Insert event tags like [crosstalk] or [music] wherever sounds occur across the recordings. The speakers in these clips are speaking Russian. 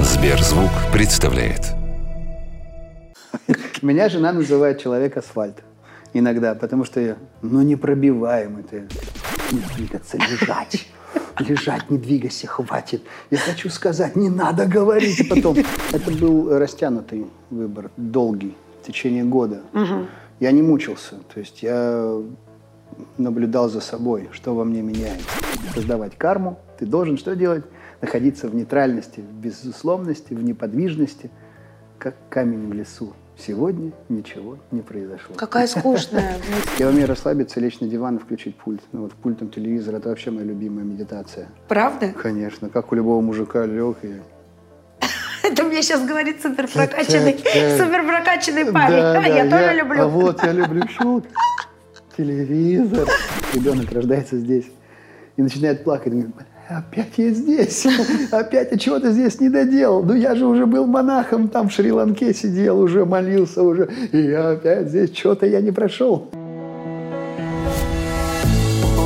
Сберзвук представляет. [laughs] Меня жена называет человек асфальт иногда, потому что я, ну, непробиваемый ты. Не двигаться, лежать. Лежать, не двигайся, хватит. Я хочу сказать, не надо говорить. Потом, [laughs] это был растянутый выбор, долгий, в течение года. Я не мучился. То есть я наблюдал за собой, что во мне меняется. Создавать карму. Ты должен что делать? Находиться в нейтральности, в безусловности, в неподвижности, как камень в лесу. Сегодня ничего не произошло. Какая скучная. Я умею расслабиться, лечь на диван и включить пульт. Ну вот пультом телевизора это вообще моя любимая медитация. Правда? Конечно, как у любого мужика лег и... Это мне сейчас говорит супер прокачанный, супер прокачанный парень. Да, А, я да, тоже люблю. А вот я люблю щелк. Телевизор. Ребенок рождается здесь и начинает плакать. Говорит, опять я здесь. [laughs] Опять я чего-то здесь не доделал. Ну я же уже был монахом, там в Шри-Ланке сидел, уже молился уже. И я опять здесь что-то я не прошел.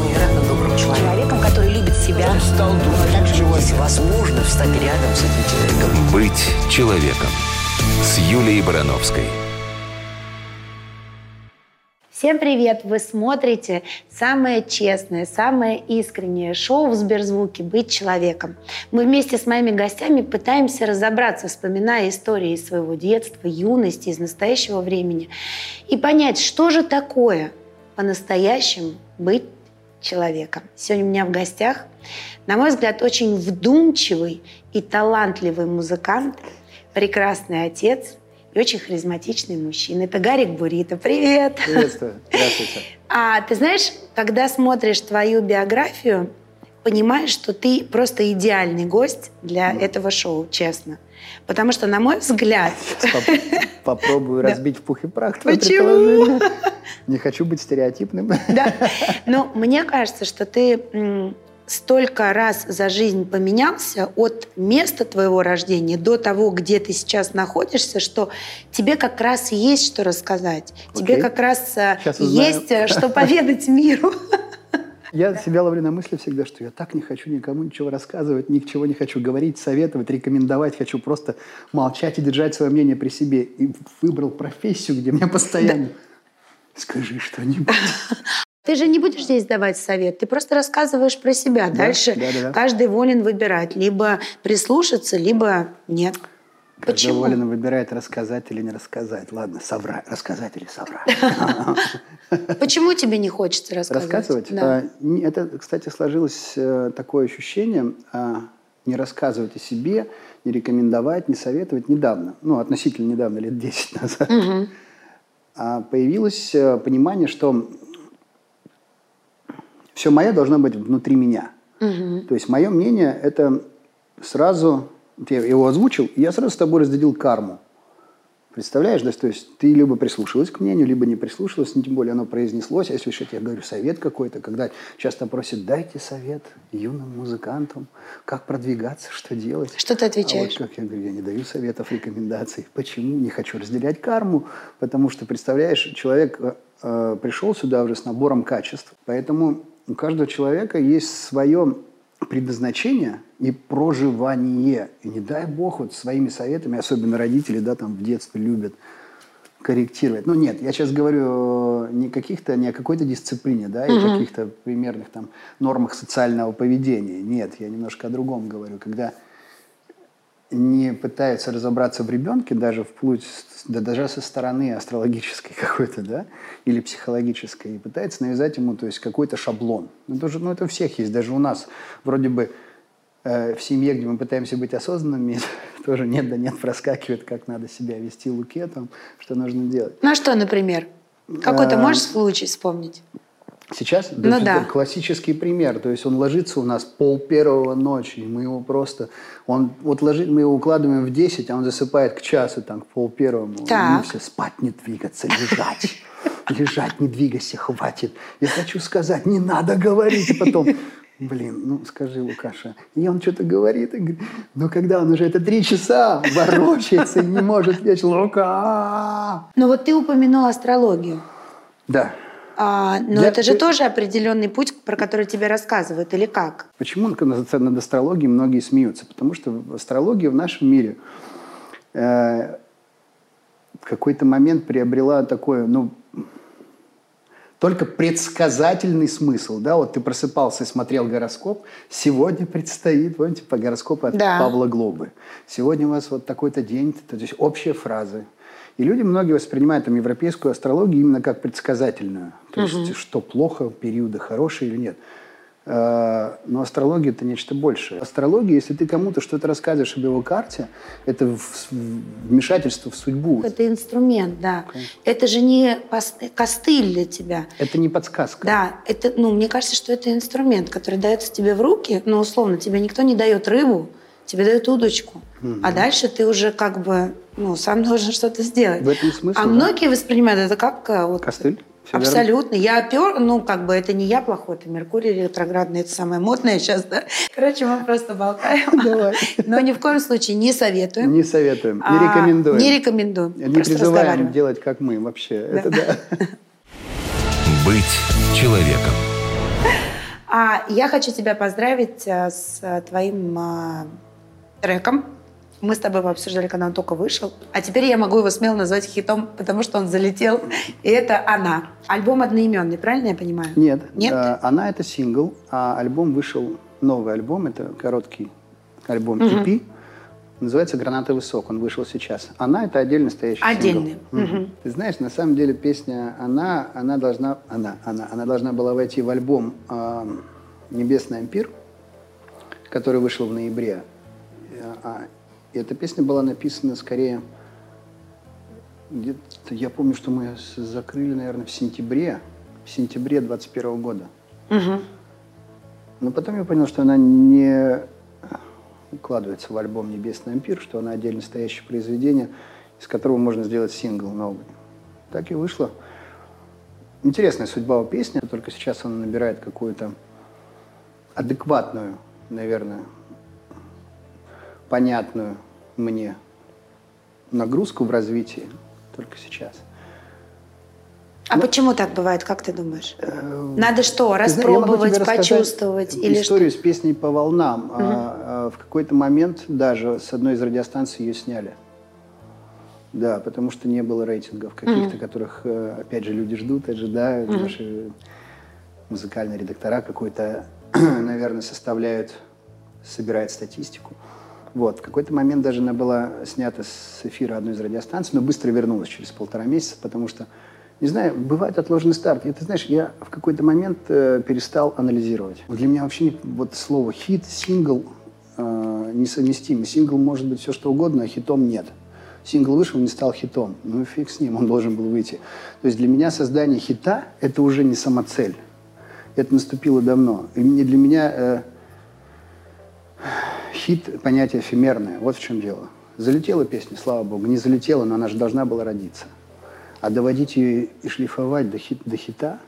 невероятно добрым человеком. который любит себя. Он стал думать, также если возможно встать рядом с этим человеком. Быть человеком. С Юлией Барановской. Всем привет! Вы смотрите самое честное, самое искреннее шоу в Сберзвуке «Быть человеком». Мы вместе с моими гостями пытаемся разобраться, вспоминая истории из своего детства, юности, из настоящего времени, и понять, что же такое по-настоящему быть человеком. Сегодня у меня в гостях, на мой взгляд, очень вдумчивый и талантливый музыкант, прекрасный отец и очень харизматичный мужчина. Это Гарик Бурита. Привет! Приветствую. Здравствуйте. А ты знаешь, когда смотришь твою биографию, понимаешь, что ты просто идеальный гость для этого шоу, честно. Потому что, на мой взгляд, Поп- [laughs] Попробую разбить в пух и прах Почему? [laughs] Не хочу быть стереотипным. да. Но мне кажется, что ты столько раз за жизнь поменялся от места твоего рождения до того, где ты сейчас находишься, что тебе как раз есть что рассказать. Тебе Окей. как раз э, Сейчас есть э, что поведать миру. Я себя ловлю на мысли всегда, что я так не хочу никому ничего рассказывать, ни к чему не хочу говорить, советовать, рекомендовать. Хочу просто молчать и держать свое мнение при себе. И выбрал профессию, где мне постоянно... Скажи что-нибудь. Ты же не будешь здесь давать совет, ты просто рассказываешь про себя. Да, Дальше да, да, да. каждый волен выбирать, либо прислушаться, либо нет. Каждый Почему? волен выбирает, рассказать или не рассказать. Ладно, соврать. Рассказать или соврать. [laughs] Почему тебе не хочется рассказывать? Рассказывать? Да. А, Это, кстати, сложилось э, такое ощущение а, не рассказывать о себе, не рекомендовать, не советовать недавно. Ну, относительно недавно, лет 10 назад. А появилось э, понимание, что все мое должно быть внутри меня. Мгм. То есть мое мнение – это сразу, я его озвучил, и я сразу с тобой разделил карму. Представляешь, да? То есть ты либо прислушалась к мнению, либо не прислушалась, ну, тем более оно произнеслось. А если уж я говорю совет какой-то, когда часто просят, дайте совет юным музыкантам, как продвигаться, что делать. Что ты А отвечаешь? вот как я говорю, я не даю советов, рекомендаций. Почему? Не хочу разделять карму, потому что, представляешь, человек э, э, пришел сюда уже с набором качеств, поэтому у каждого человека есть свое предназначение и проживание. И не дай бог вот своими советами, особенно родители, да, там в детстве любят корректировать. Ну нет, я сейчас говорю э, не каких-то, не о какой-то дисциплине, да, и каких-то примерных там нормах социального поведения. Нет, я немножко о другом говорю. Когда не пытаются разобраться в ребенке, даже вплоть, да, даже со стороны астрологической [laughs] какой-то, да, или психологической, и пытается навязать ему, то есть, какой-то шаблон. Ну, это, же, ну, это у всех есть, даже у нас вроде бы э, в семье, где мы пытаемся быть осознанными, [laughs] тоже нет да нет проскакивает, как надо себя вести луке, там, что нужно делать. Ну а что, например? Какой-то А, можешь случай вспомнить? Сейчас Ну это да. классический пример. То есть он ложится у нас пол первого ночи, и мы его просто... Он, вот ложит, мы его укладываем в 10, а он засыпает к часу, там, к пол первому. Так. Мы все спать не двигаться, лежать. Лежать, не двигайся, хватит. Я хочу сказать, не надо говорить. И потом, блин, ну скажи, Лукаша. И он что-то говорит, и говорит, но когда он уже это три часа ворочается и не может лечь, Лука. Ну вот ты упомянул астрологию. Да. А, но Для- это же тоже определенный путь, про который тебе рассказывают, или как? Почему над астрологией многие смеются? Потому что астрология в нашем мире э, в какой-то момент приобрела такое, ну, только предсказательный смысл. Да? Вот ты просыпался и смотрел гороскоп, сегодня предстоит, помните, по гороскопу от Да. Павла Глобы. Сегодня у вас вот такой-то день, то есть общие фразы. И люди многие воспринимают там, европейскую астрологию именно как предсказательную. То есть, что плохо, периоды хорошие или нет. Э, Но астрология – это нечто большее. Астрология, если ты кому-то что-то рассказываешь об его карте, это вмешательство в судьбу. Это инструмент, да. Это же не костыль для тебя. Это не подсказка. Да, это, ну, мне кажется, что это инструмент, который дается тебе в руки, но условно тебе никто не дает рыбу, тебе дают удочку, а дальше ты уже как бы, ну, сам [laughs] должен что-то сделать. В этом смысл, А да. многие воспринимают это как э, вот Костыль? Верно. Абсолютно. Я опер, ну, как бы это не я плохой, это Меркурий ретроградный, это самое модное сейчас, да? Короче, мы просто болтаем. [laughs] Давай. Но ни в коем случае не советуем. Не советуем, не А, рекомендуем. Не рекомендуем. Не призываем делать, как мы вообще. Это да. [laughs] Быть человеком. А я хочу тебя поздравить э, с твоим э, треком. Мы с тобой его обсуждали, когда он только вышел. А теперь я могу его смело назвать хитом, потому что он залетел. И это «Она». Альбом одноименный, правильно я понимаю? Нет. Нет? э, Она это сингл, а альбом вышел, новый альбом, это короткий альбом EP, называется «Гранатовый сок», он вышел сейчас. Она это отдельно стоящий Отдельный. сингл. Мгм. Ты знаешь, на самом деле песня «Она», она должна, она, она, она должна была войти в альбом э, «Небесный ампир», который вышел в ноябре. А, И эта песня была написана скорее... где-то- Я помню, что мы закрыли, наверное, в сентябре, в сентябре 21 года. Мгм. Но потом я понял, что она не укладывается в альбом «Небесный ампир», что она отдельно стоящее произведение, из которого можно сделать сингл новый. Так и вышло. Интересная судьба у песни, только сейчас она набирает какую-то адекватную, наверное, понятную мне нагрузку в развитии только сейчас. А почему так бывает, как ты думаешь? Надо что, знаешь, распробовать, рассказать почувствовать? Или что? историю с песней по волнам. А, а, в какой-то момент даже с одной из радиостанций ее сняли. Да, потому что не было рейтингов каких-то, которых, э, опять же, люди ждут, ожидают. Наши музыкальные редактора какой-то, [clears throat] наверное, составляют, собирают статистику. Вот. В какой-то момент даже она была снята с эфира одной из радиостанций, но быстро вернулась через полтора месяца, потому что, не знаю, бывает отложенный старт. И ты знаешь, я в какой-то момент э, перестал анализировать. Для меня вообще вот слово хит, сингл э, несовместимы. Сингл может быть все что угодно, а хитом нет. Сингл вышел, не стал хитом. Ну фиг с ним, он должен был выйти. То есть для меня создание хита – это уже не самоцель. Это наступило давно. И для меня э, хит – понятие эфемерное. Вот в чем дело. Залетела песня, слава богу. Не залетела, но она же должна была родиться. А доводить ее и шлифовать до, хит, до хита,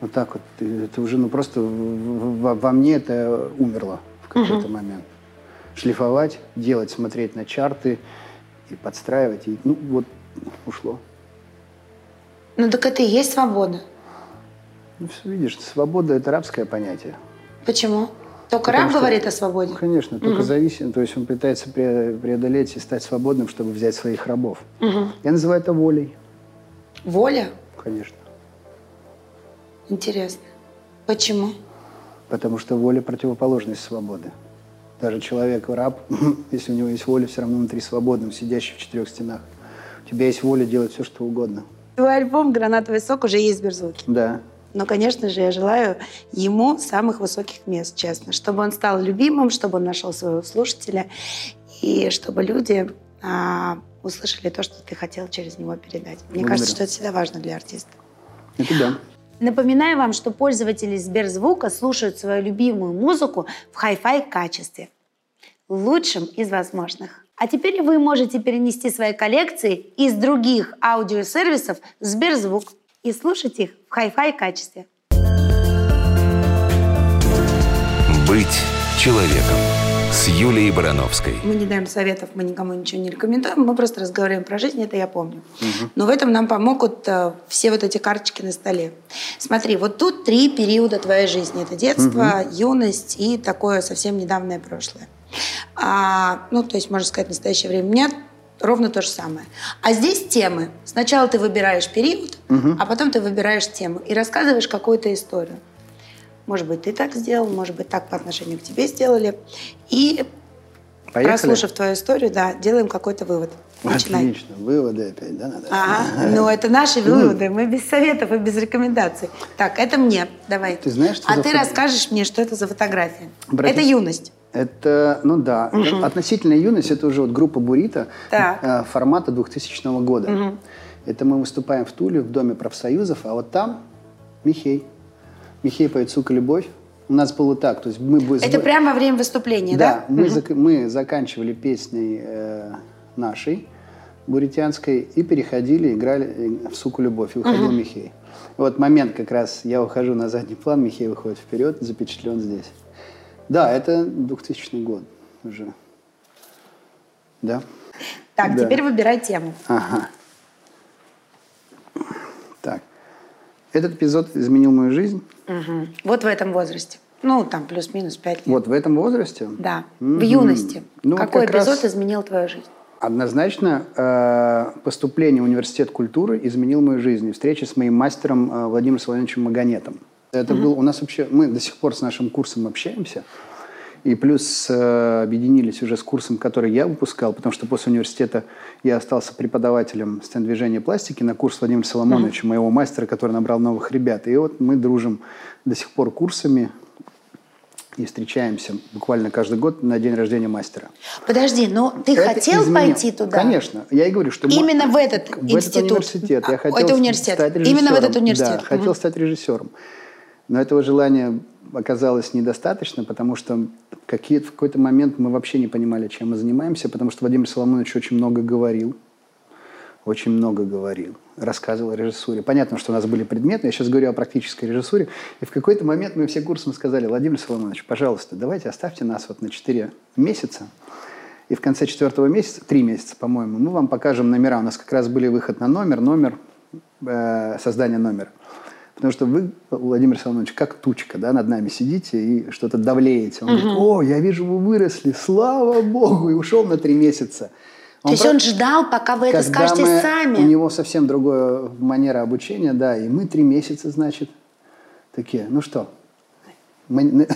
вот так вот, это уже, ну просто в- в- во мне это умерло в какой-то момент. Шлифовать, делать, смотреть на чарты и подстраивать. И, ну вот, ушло. Ну так это и есть свобода. Ну все, видишь, свобода – это рабское понятие. Почему? Только Потому раб что- говорит о свободе? Конечно, только зависим. То есть он пытается пре- преодолеть и стать свободным, чтобы взять своих рабов. Я называю это волей, Воля? конечно. Интересно. Почему? Потому что воля – противоположность свободы. Даже человек раб, [laughs] если у него есть воля, все равно внутри свободным, сидящий в четырех стенах. У тебя есть воля делать все, что угодно. Твой альбом «Гранатовый сок» уже есть в Сберзвуке. Да. Но, конечно же, я желаю ему самых высоких мест, честно. Чтобы он стал любимым, чтобы он нашел своего слушателя, и чтобы люди а, услышали то, что ты хотел через него передать. Мне Благодарю. кажется, что это всегда важно для артиста. Это да. Напоминаю вам, что пользователи Сберзвука слушают свою любимую музыку в хай-фай качестве. Лучшим из возможных. А теперь вы можете перенести свои коллекции из других аудиосервисов в Сберзвук и слушать их в хай-фай качестве. Быть человеком. с Юлией Барановской. Мы не даем советов, мы никому ничего не рекомендуем, мы просто разговариваем про жизнь, это я помню. Но в этом нам помогут э, все вот эти карточки на столе. Смотри, вот тут три периода твоей жизни. Это детство, юность и такое совсем недавнее прошлое. А, ну, то есть, можно сказать, настоящее время. У меня ровно то же самое. А здесь темы. Сначала ты выбираешь период, а потом ты выбираешь тему и рассказываешь какую-то историю. Может быть, ты так сделал, может быть, так по отношению к тебе сделали. И, Поехали? прослушав твою историю, да, делаем какой-то вывод. Начинай. Отлично. Выводы опять, да, надо? Ага, [laughs] ну это наши выводы, мы без советов и без рекомендаций. Так, это мне, давай. Ты знаешь, что а ты фото- расскажешь мне, что это за фотография. Братиш- Это юность. Это, ну да, относительная юность, это уже вот группа Бурита Так. э, формата 2000 года. Это мы выступаем в Туле, в Доме профсоюзов, а вот там Михей. Михей поет «Сука, любовь». У нас было так, то есть мы... Это прямо во время выступления, Да, да? мы, зак- мы заканчивали песней э, нашей, буритянской, и переходили, играли э, в «Суку, любовь», и выходил Михей. И вот момент как раз, я ухожу на задний план, Михей выходит вперед, запечатлен здесь. Да, это 2000 год уже. Да? Так, Да. теперь выбирай тему. Ага. Так. Этот эпизод изменил мою жизнь. Мгм. Вот в этом возрасте. Ну, там плюс-минус пять лет. Вот в этом возрасте. Да, в Мгм. юности. Ну, Какой как раз- эпизод изменил твою жизнь? Однозначно э, поступление в университет культуры изменил мою жизнь. Встреча с моим мастером э, Владимиром Соловьевичем Магонетом. Это был у нас вообще мы до сих пор с нашим курсом общаемся. И плюс э, объединились уже с курсом, который я выпускал, потому что после университета я остался преподавателем стенд-движения пластики на курс Владимира Соломоновича, моего мастера, который набрал новых ребят. И вот мы дружим до сих пор курсами и встречаемся буквально каждый год на день рождения мастера. Подожди, но ты Это хотел изменило. пойти туда? Конечно. Я и говорю, что... Именно в этот в институт? этот университет. Я А, хотел это университет. стать Именно в режиссером. этот университет. Да, хотел Мгм. стать режиссером. Но этого желания оказалось недостаточно, потому что какие- в какой-то момент мы вообще не понимали, чем мы занимаемся, потому что Владимир Соломонович очень много говорил. Очень много говорил. Рассказывал о режиссуре. Понятно, что у нас были предметы. Я сейчас говорю о практической режиссуре. И в какой-то момент мы все курсом сказали, Владимир Соломонович, пожалуйста, давайте оставьте нас вот на 4 месяца. И в конце четвертого месяца, три месяца, по-моему, мы вам покажем номера. У нас как раз были выход на номер, номер, э, создание номера. Потому что вы, Владимир Соломонович, как тучка, да, над нами сидите и что-то давлеете. Он говорит, о, я вижу, вы выросли, слава Богу, и ушел на три месяца. То есть про- он ждал, пока вы это когда скажете мы- сами. У него совсем другая манера обучения, да, и мы три месяца, значит, такие, ну что, мы-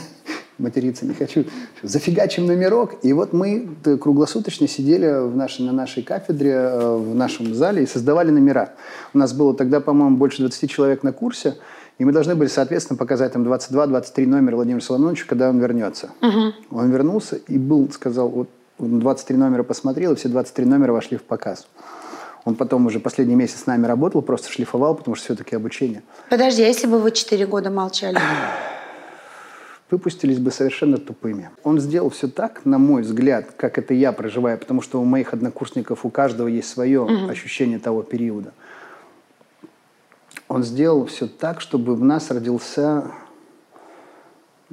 материться не хочу, зафигачим номерок. И вот мы круглосуточно сидели в нашей, на нашей кафедре, э, в нашем зале и создавали номера. У нас было тогда, по-моему, больше 20 человек на курсе, и мы должны были, соответственно, показать там 22-23 номера Владимиру Соломоновичу, когда он вернется. Он вернулся и был, сказал, вот он 23 номера посмотрел, и все 23 номера вошли в показ. Он потом уже последний месяц с нами работал, просто шлифовал, потому что все-таки обучение. Подожди, а если бы вы четыре года молчали? Выпустились бы совершенно тупыми. Он сделал все так, на мой взгляд, как это я проживаю, потому что у моих однокурсников у каждого есть свое ощущение того периода. Он сделал все так, чтобы в нас родился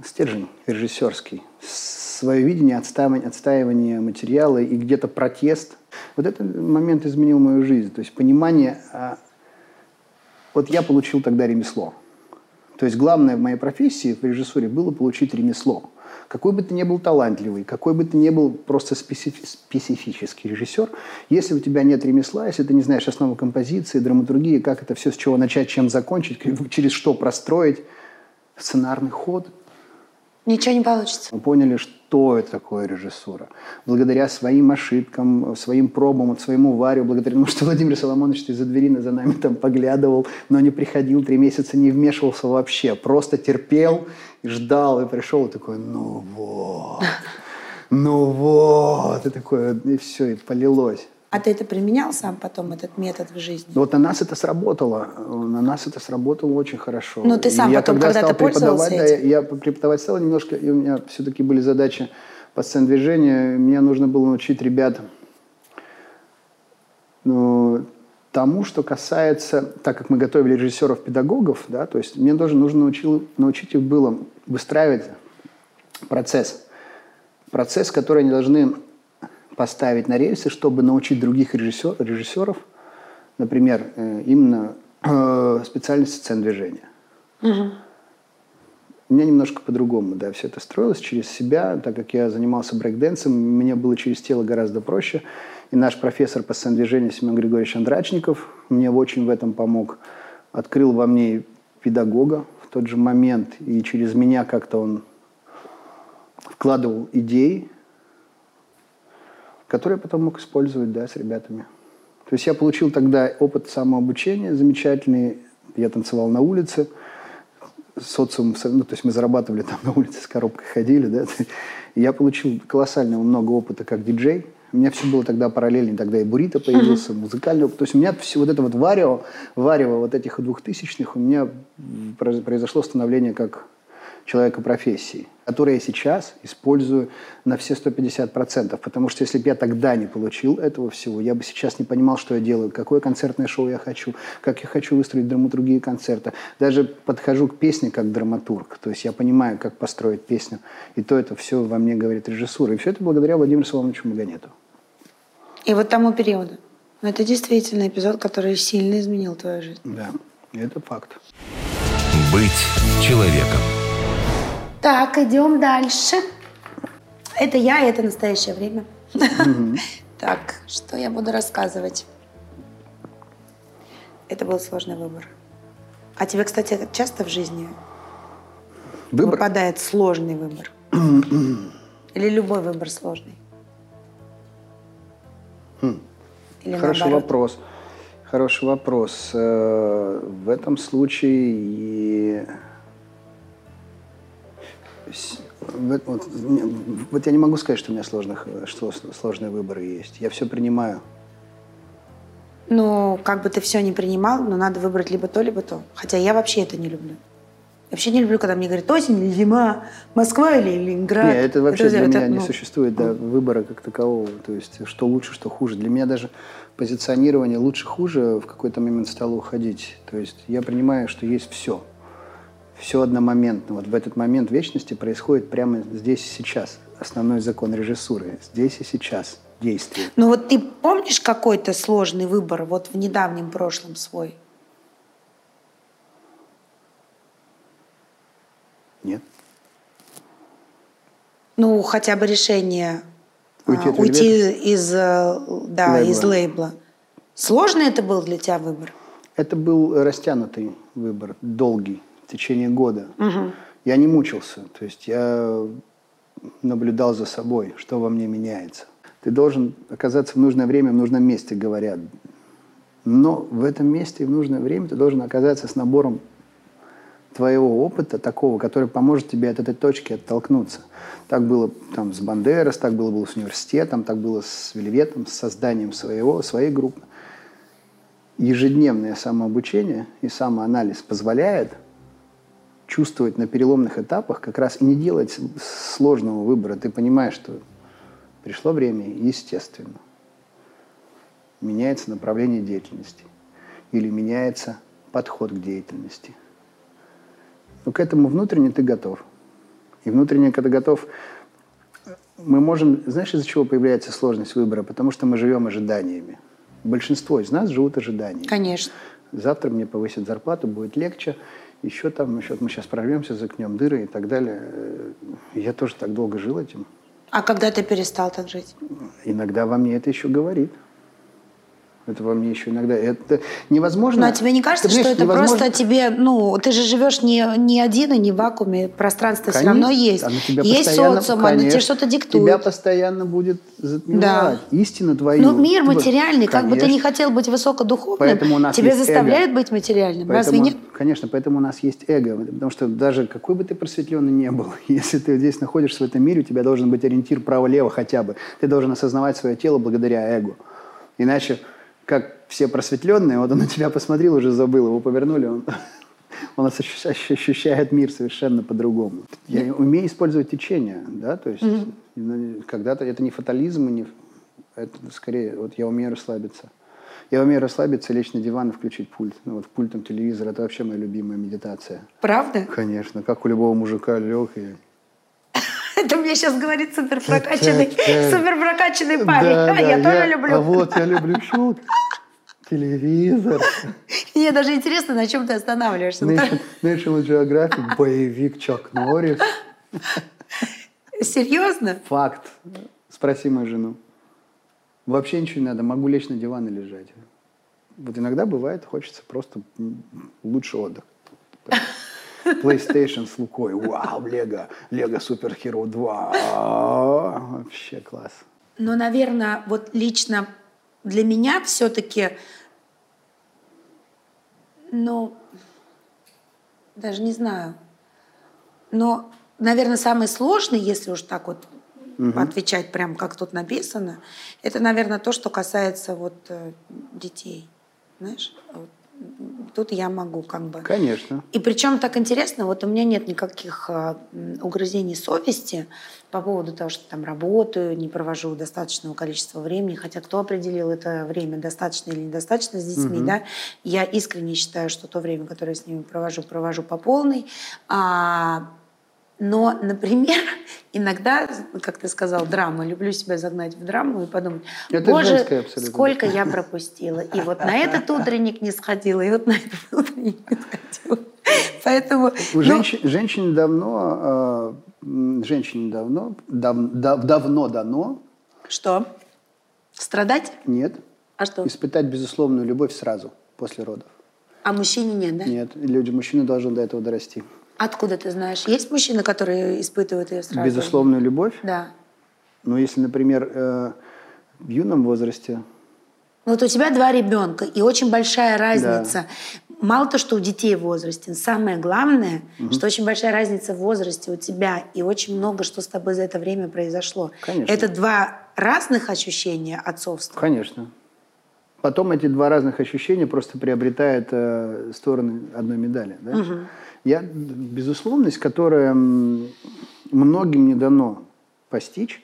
стержень режиссерский, свое видение отстаивания, отстаивания материала и где-то протест. Вот этот момент изменил мою жизнь. То есть понимание... а, Вот я получил тогда ремесло. То есть главное в моей профессии, в режиссуре, было получить ремесло. Какой бы ты ни был талантливый, какой бы ты ни был просто специфи- специфический режиссер, если у тебя нет ремесла, если ты не знаешь основы композиции, драматургии, как это все, с чего начать, чем закончить, [laughs] через что простроить, сценарный ход, Ничего не получится. мы поняли, что это такое режиссура. Благодаря своим ошибкам, своим пробам, вот своему варю, благодаря тому, что Владимир Соломонович из-за двери за нами там поглядывал, но не приходил три месяца, не вмешивался вообще, просто терпел и ждал, и пришел и такой, ну вот, ну вот, и такое, и все, и полилось. А ты это применял сам потом, этот метод в жизни? Вот на нас это сработало. На нас это сработало очень хорошо. Ну, ты сам я потом когда стал преподавать, да, я преподавать стал немножко, и у меня все-таки были задачи по сцен движения. Мне нужно было научить ребят ну, тому, что касается, так как мы готовили режиссеров-педагогов, да, то есть мне тоже нужно научил, научить их было выстраивать процесс процесс, который они должны поставить на рельсы, чтобы научить других режиссер, режиссеров, например, э, именно э, специальности сцен движения. У меня немножко по-другому, да, все это строилось через себя, так как я занимался брейкденсом, мне было через тело гораздо проще. И наш профессор по сцен-движению Семен Григорьевич Андрачников мне очень в этом помог. Открыл во мне педагога в тот же момент, и через меня как-то он вкладывал идеи, которые я потом мог использовать, да, с ребятами. То есть я получил тогда опыт самообучения замечательный. Я танцевал на улице, социум, ну, то есть мы зарабатывали там на улице с коробкой ходили, да. И я получил колоссально много опыта как диджей. У меня все было тогда параллельно, тогда и Бурита появился, uh-huh. музыкальный опыт. То есть у меня все вот это вот варево, варево вот этих двухтысячных, у меня произошло становление как человека профессии, который я сейчас использую на все 150%. Потому что если бы я тогда не получил этого всего, я бы сейчас не понимал, что я делаю, какое концертное шоу я хочу, как я хочу выстроить драматургию концерта. Даже подхожу к песне как драматург. То есть я понимаю, как построить песню. И то это все во мне говорит режиссура. И все это благодаря Владимиру Соломовичу Магонету. И вот тому периоду. Это действительно эпизод, который сильно изменил твою жизнь. Да, это факт. Быть человеком. Так, идем дальше. Это я, и это настоящее время. [laughs] Так, что я буду рассказывать? Это был сложный выбор. А тебе, кстати, часто в жизни Выбор? выпадает сложный выбор? [clears throat] Или любой выбор сложный? Или Хороший наоборот? вопрос. Хороший вопрос. Э, в этом случае вот, вот, я не могу сказать, что у меня сложных, что сложные выборы есть. Я все принимаю. Ну, как бы ты все не принимал, но надо выбрать либо то, либо то. Хотя я вообще это не люблю. Я вообще не люблю, когда мне говорят, осень или зима, Москва или Ленинград. Нет, это вообще это, для это, меня ну, не существует да, выбора как такового. То есть, что лучше, что хуже. Для меня даже позиционирование лучше-хуже в какой-то момент стало уходить. То есть, я принимаю, что есть все все одномоментно. Вот в этот момент вечности происходит прямо здесь и сейчас. Основной закон режиссуры. Здесь и сейчас действие. Ну вот ты помнишь какой-то сложный выбор вот в недавнем прошлом свой? Нет. Ну, хотя бы решение уйти, а, уйти из, э, да, лейбла. из лейбла. Сложный это был для тебя выбор? Это был растянутый выбор, долгий в течение года. Угу. Я не мучился, то есть я наблюдал за собой, что во мне меняется. Ты должен оказаться в нужное время, в нужном месте, говорят. Но в этом месте и в нужное время ты должен оказаться с набором твоего опыта, такого, который поможет тебе от этой точки оттолкнуться. Так было там с Бандерас, так было, было с университетом, так было с Вельветом, с созданием своего, своей группы. Ежедневное самообучение и самоанализ позволяет – чувствовать на переломных этапах, как раз и не делать сложного выбора. Ты понимаешь, что пришло время, естественно. Меняется направление деятельности или меняется подход к деятельности. Но к этому внутренне ты готов. И внутренне, когда готов, мы можем... Знаешь, из-за чего появляется сложность выбора? Потому что мы живем ожиданиями. Большинство из нас живут ожиданиями. Конечно. Завтра мне повысят зарплату, будет легче еще там, еще мы сейчас прорвемся, закнем дыры и так далее. Э, я тоже так долго жил этим. А когда ты перестал так жить? Иногда во мне это еще говорит. Это во мне еще иногда... Это невозможно... Но а тебе не кажется, что это невозможно... просто тебе... Ну, ты же живешь не, не один и не в вакууме. Пространство конечно, все равно есть. Оно есть социум, конечно, оно тебе что-то диктует. Тебя постоянно будет затмевать. Да. Истина твою. Ну, мир материальный. Конечно. Как бы ты не хотел быть высокодуховным, поэтому у нас тебя заставляет эго. быть материальным. Поэтому, Разве нет? Конечно, поэтому у нас есть эго. Потому что даже какой бы ты просветленный не был, [laughs] если ты здесь находишься в этом мире, у тебя должен быть ориентир право-лево хотя бы. Ты должен осознавать свое тело благодаря эго. Иначе как все просветленные, вот он на тебя посмотрел, уже забыл, его повернули, он, [laughs] он ощущает мир совершенно по-другому. Я умею использовать течение, да, то есть mm-hmm. когда-то это не фатализм, не, это скорее, вот я умею расслабиться. Я умею расслабиться, лечь на диван и включить пульт. Ну, вот пультом телевизора – это вообще моя любимая медитация. Правда? Конечно. Как у любого мужика лег и Это мне сейчас говорит супер прокачанный, Так-так-так. супер прокачанный парень. Да, А да, я тоже люблю. А вот я люблю щелк. Телевизор. Мне даже интересно, на чем ты останавливаешься. Ну, National, National Geographic, боевик Чак Норрис. Серьезно? Факт. Спроси мою жену. Вообще ничего не надо, могу лечь на диван и лежать. Вот иногда бывает, хочется просто лучше отдых. PlayStation с Лукой. Вау, Лего. Лего Супер Хиро 2. А, Вообще класс. Но, наверное, вот лично для меня все-таки, ну, даже не знаю, но, наверное, самый сложный, если уж так вот отвечать прям как тут написано, это, наверное, то, что касается вот э, детей, знаешь, вот, тут я могу как бы. Конечно. И причем так интересно, вот у меня нет никаких м, угрызений совести по поводу того, что там работаю, не провожу достаточного количества времени, хотя кто определил это время, достаточно или недостаточно с детьми, да? Я искренне считаю, что то время, которое я с ними провожу, провожу по полной. А, но, например, [laughs] иногда, как ты сказал, драма. Люблю себя загнать в драму и подумать, Это боже, сколько я пропустила. И вот на этот [laughs] утренник не сходила, и вот на этот [laughs] утренник не сходила. Поэтому... У ну, женщин, женщине давно, м, женщине давно, дав- дав- давно дано, Что? Страдать? нет, А что? испытать безусловную любовь сразу, после родов. А мужчине нет, да? Нет, люди, мужчина должен до этого дорасти. Откуда ты знаешь? Есть мужчины, которые испытывают ее сразу? Безусловную любовь. Да. Но если, например, э, в юном возрасте, Вот у тебя два ребенка, и очень большая разница. Мало то, что у детей в возрасте, самое главное, что очень большая разница в возрасте у тебя, и очень много, что с тобой за это время произошло. Конечно. Это два разных ощущения отцовства. конечно. Потом эти два разных ощущения просто приобретают э, стороны одной медали. Да? Я, безусловность, которая многим не дано постичь,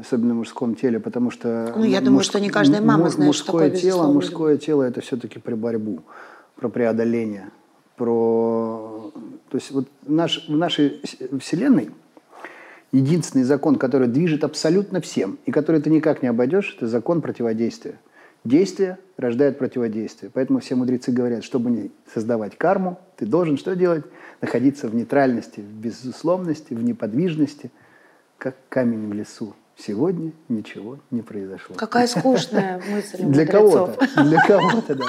особенно в мужском теле, потому что... Ну, я думаю, что не каждая мама знает, что мужское такое тело, мужское тело это все-таки про борьбу, про преодоление, про... То есть вот наш, в нашей вселенной единственный закон, который движет абсолютно всем, и который ты никак не обойдешь, это закон противодействия. Действие рождает противодействие. Поэтому все мудрецы говорят, чтобы не создавать карму, ты должен что делать? Находиться в нейтральности, в безусловности, в неподвижности, как камень в лесу. Сегодня ничего не произошло. Какая скучная [laughs] мысль Для кого-то. Для кого-то, да.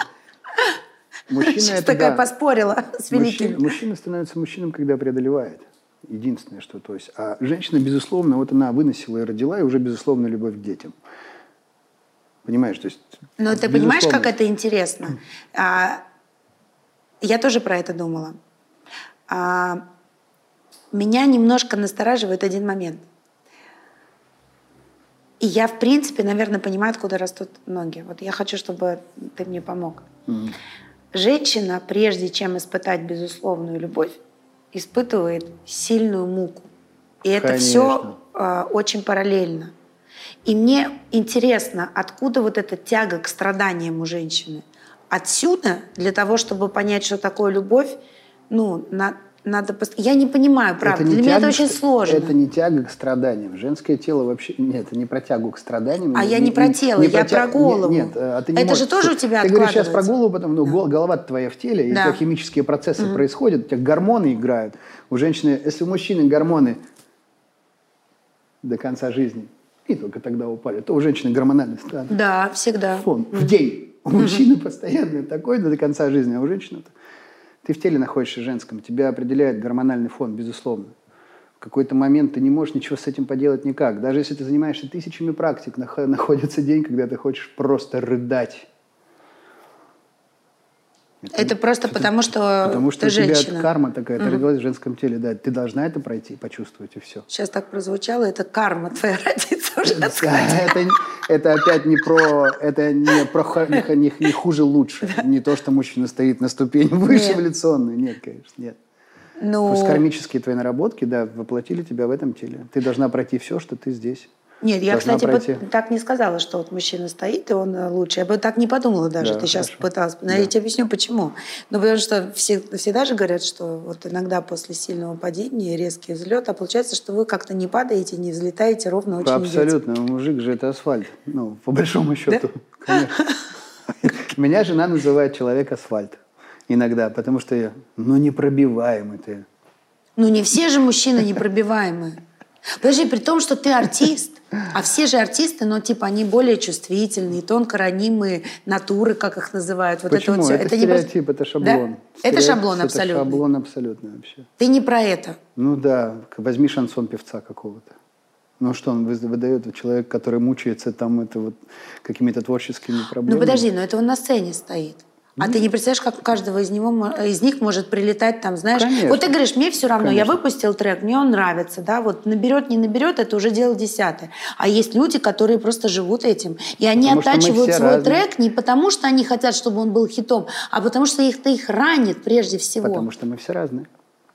[laughs] Мужчина Сейчас это такая да. поспорила с Мужчина, великим. мужчина становится мужчиной, когда преодолевает. Единственное, что то есть. А женщина, безусловно, вот она выносила и родила, и уже безусловно любовь к детям. Понимаешь, то есть. Но ты понимаешь, как это интересно? А, я тоже про это думала. А, меня немножко настораживает один момент. И я, в принципе, наверное, понимаю, откуда растут ноги. Вот я хочу, чтобы ты мне помог. Женщина, прежде чем испытать безусловную любовь, испытывает сильную муку. И это Конечно. все очень параллельно. И мне интересно, откуда вот эта тяга к страданиям у женщины? Отсюда, для того, чтобы понять, что такое любовь, ну, на- надо... пост- Я не понимаю, правда. не Для меня это тяга очень сложно. Это не тяга к страданиям. Женское тело вообще... Нет, это не про тягу к страданиям. А я не про тело, я тя- про голову. Нет, нет, а ты не Это можешь- же тоже у тебя Ты говоришь сейчас про голову, потому ну, гол- голова твоя в теле, и Да. у тебя химические процессы происходят, у тебя гормоны играют. У женщины, если у мужчины гормоны до конца жизни, и только тогда упали, то у женщины гормональный статус. Да, всегда. фон в день. У мужчины постоянно такой до конца жизни, а у женщины ты в теле находишься женском, тебя определяет гормональный фон, безусловно. В какой-то момент ты не можешь ничего с этим поделать никак. Даже если ты занимаешься тысячами практик, нах- [laughs] находится день, когда ты хочешь просто рыдать. Это просто потому, что Потому что ты у тебя женщина. карма такая, ты родилась в женском теле, да, ты должна это пройти, почувствовать и все. Сейчас так прозвучало, это карма твоя [laughs] родиться в женском Это, это опять не про, это не про не, не- хуже лучше, не то, что мужчина стоит на ступень выше Нет. эволюционной, нет, конечно, нет. Ну, Пусть кармические твои наработки, да, воплотили тебя в этом теле. Ты должна пройти все, что ты здесь. Нет, я, кстати, пройти. так не сказала, что вот мужчина стоит, и он э, лучше. Я бы так не подумала даже. Да, Ты сейчас пыталась. Но Да. я тебе объясню, почему. Ну, потому что все, всегда же говорят, что вот иногда после сильного падения резкий взлет, а получается, что вы как-то не падаете, не взлетаете, ровно очень идете. Абсолютно. Мужик же это асфальт. Ну, по большому счету. Меня жена называет человек асфальт. Иногда, потому что я, ну, непробиваемый ты. Ну, не все же мужчины непробиваемые. Подожди, при том, что ты артист, а все же артисты, но типа они более чувствительные, тонко ранимые натуры, как их называют. Вот Почему? это вот Это, всё. не просто- стереотип, это Да? шаблон. Это Стереотип, шаблон это абсолютно. шаблон абсолютно вообще. Ты не про это. Ну да, возьми шансон певца какого-то. Ну что он вы- выдает человек, который мучается там это вот какими-то творческими Ну проблемами? подожди, но это он на сцене стоит. А ты не представляешь, как у каждого из, него, из них может прилетать там, знаешь... Конечно. Вот ты говоришь, мне все равно, я Конечно. выпустил трек, мне он нравится, да, вот наберет, не наберет, это уже дело десятое. А есть люди, которые просто живут этим. И они Потому оттачивают свой разные. трек не потому, что они хотят, чтобы он был хитом, а потому что их-то их ранит прежде всего. Потому что мы все разные.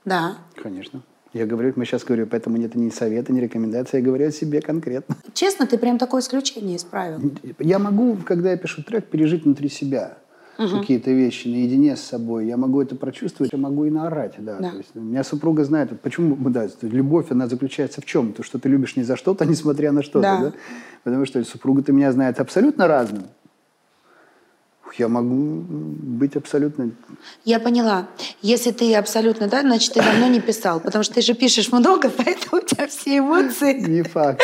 Да. Конечно. Я говорю, мы сейчас говорю, поэтому это не советы, не рекомендации, я говорю о себе конкретно. Честно, ты прям такое исключение исправил. Я могу, когда я пишу трек, пережить внутри себя какие-то вещи наедине с собой. Я могу это прочувствовать, я могу и наорать. Да. Да. То есть, у меня супруга знает, почему [laughs] да, любовь, она заключается в чем? То, что ты любишь не за что-то, [laughs] несмотря на что-то. Да. Да? Потому что супруга-то меня знает абсолютно разным. Я могу быть абсолютно... Я поняла. Если ты абсолютно да, значит, ты давно не писал. Потому что ты же пишешь много, [laughs] поэтому у тебя все эмоции Не факт.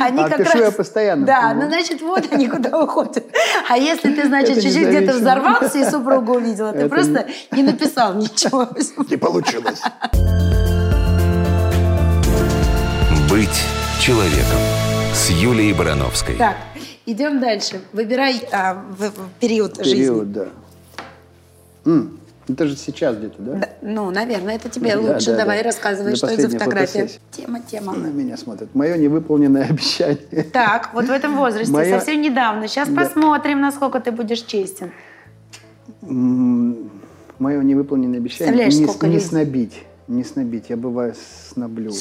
Они а как пишу раз- я постоянно. Да, Ну, значит, вот они куда уходят. А если ты, значит, чуть-чуть где-то взорвался и супругу увидела, ты Это просто не написал ничего. [laughs] Не получилось. Быть человеком с Юлией Барановской. Так, идем дальше. Выбирай а, в- в период, жизни. Период, да. М, Это же сейчас где-то, да? Да, ну, наверное, это тебе Да, лучше. да, Давай да. рассказывай, Для что это за фотография. Тема, тема. На меня смотрят. Мое невыполненное [laughs] обещание. Так, вот в этом возрасте, Моя- совсем недавно. Сейчас Да. посмотрим, насколько ты будешь честен. Мое невыполненное обещание не, не снобить. Не снобить. Я бываю сноблю.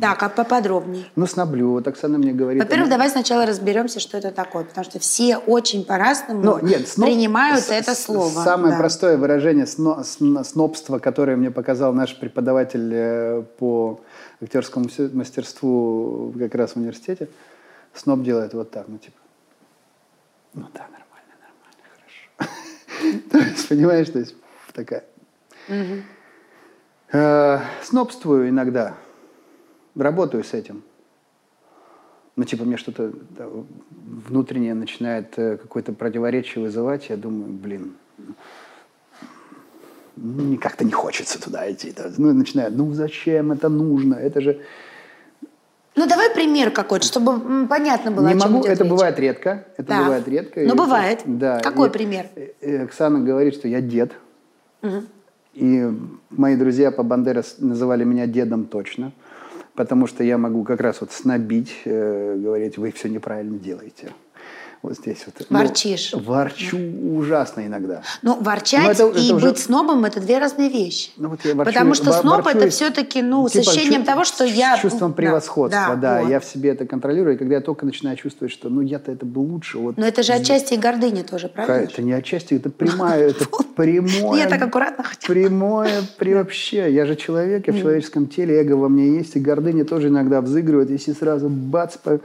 Так, а поподробнее. Ну, сноблю. Вот Оксана мне говорит... Во-первых, она- давай сначала разберемся, что это такое, потому что все очень по-разному Ну, нет, сноб- принимают с- это слово. Самое Да. простое выражение сно- сно- снобства, которое мне показал наш преподаватель э, по актерскому мастерству как раз в университете. Сноб делает вот так, ну типа, ну да, нормально, нормально, хорошо. [laughs] То есть, понимаешь, то есть такая. Э, Снобствую иногда, работаю с этим. Ну, типа, мне что-то внутреннее начинает э, какое-то противоречие вызывать. Я думаю, блин, ну, как-то не хочется туда идти. Ну, и начинаю, ну, зачем это нужно? Это же... Ну, давай пример какой-то, чтобы понятно было, не могу, это речь. бывает редко. Это Да. бывает редко. Но И- бывает. Да. Какой И- пример? и Оксана говорит, что я дед. И мои друзья по Бандерас называли меня дедом точно, потому что я могу как раз вот снобить, э, говорить, вы все неправильно делаете. Вот здесь вот. Ну, Ворчишь. ворчу ужасно иногда. Ну, ворчать Ну, это- и это уже- быть снобом – это две разные вещи. Ну, вот я ворчу- Потому что сноб – это и- все-таки, ну, с типа ощущением чу- того, что я… С чувством Да, превосходства, да. вот. Я в себе это контролирую, и когда я только начинаю чувствовать, что ну я-то это был лучше. Вот, Но это же отчасти и гордыня тоже, правильно? это не отчасти, это прямая, это [laughs] прямое. Я так аккуратно хотела. Прямое, вообще. Я же человек, я в человеческом теле, эго во мне есть, и гордыня тоже иногда взыгрывает, если сразу бац по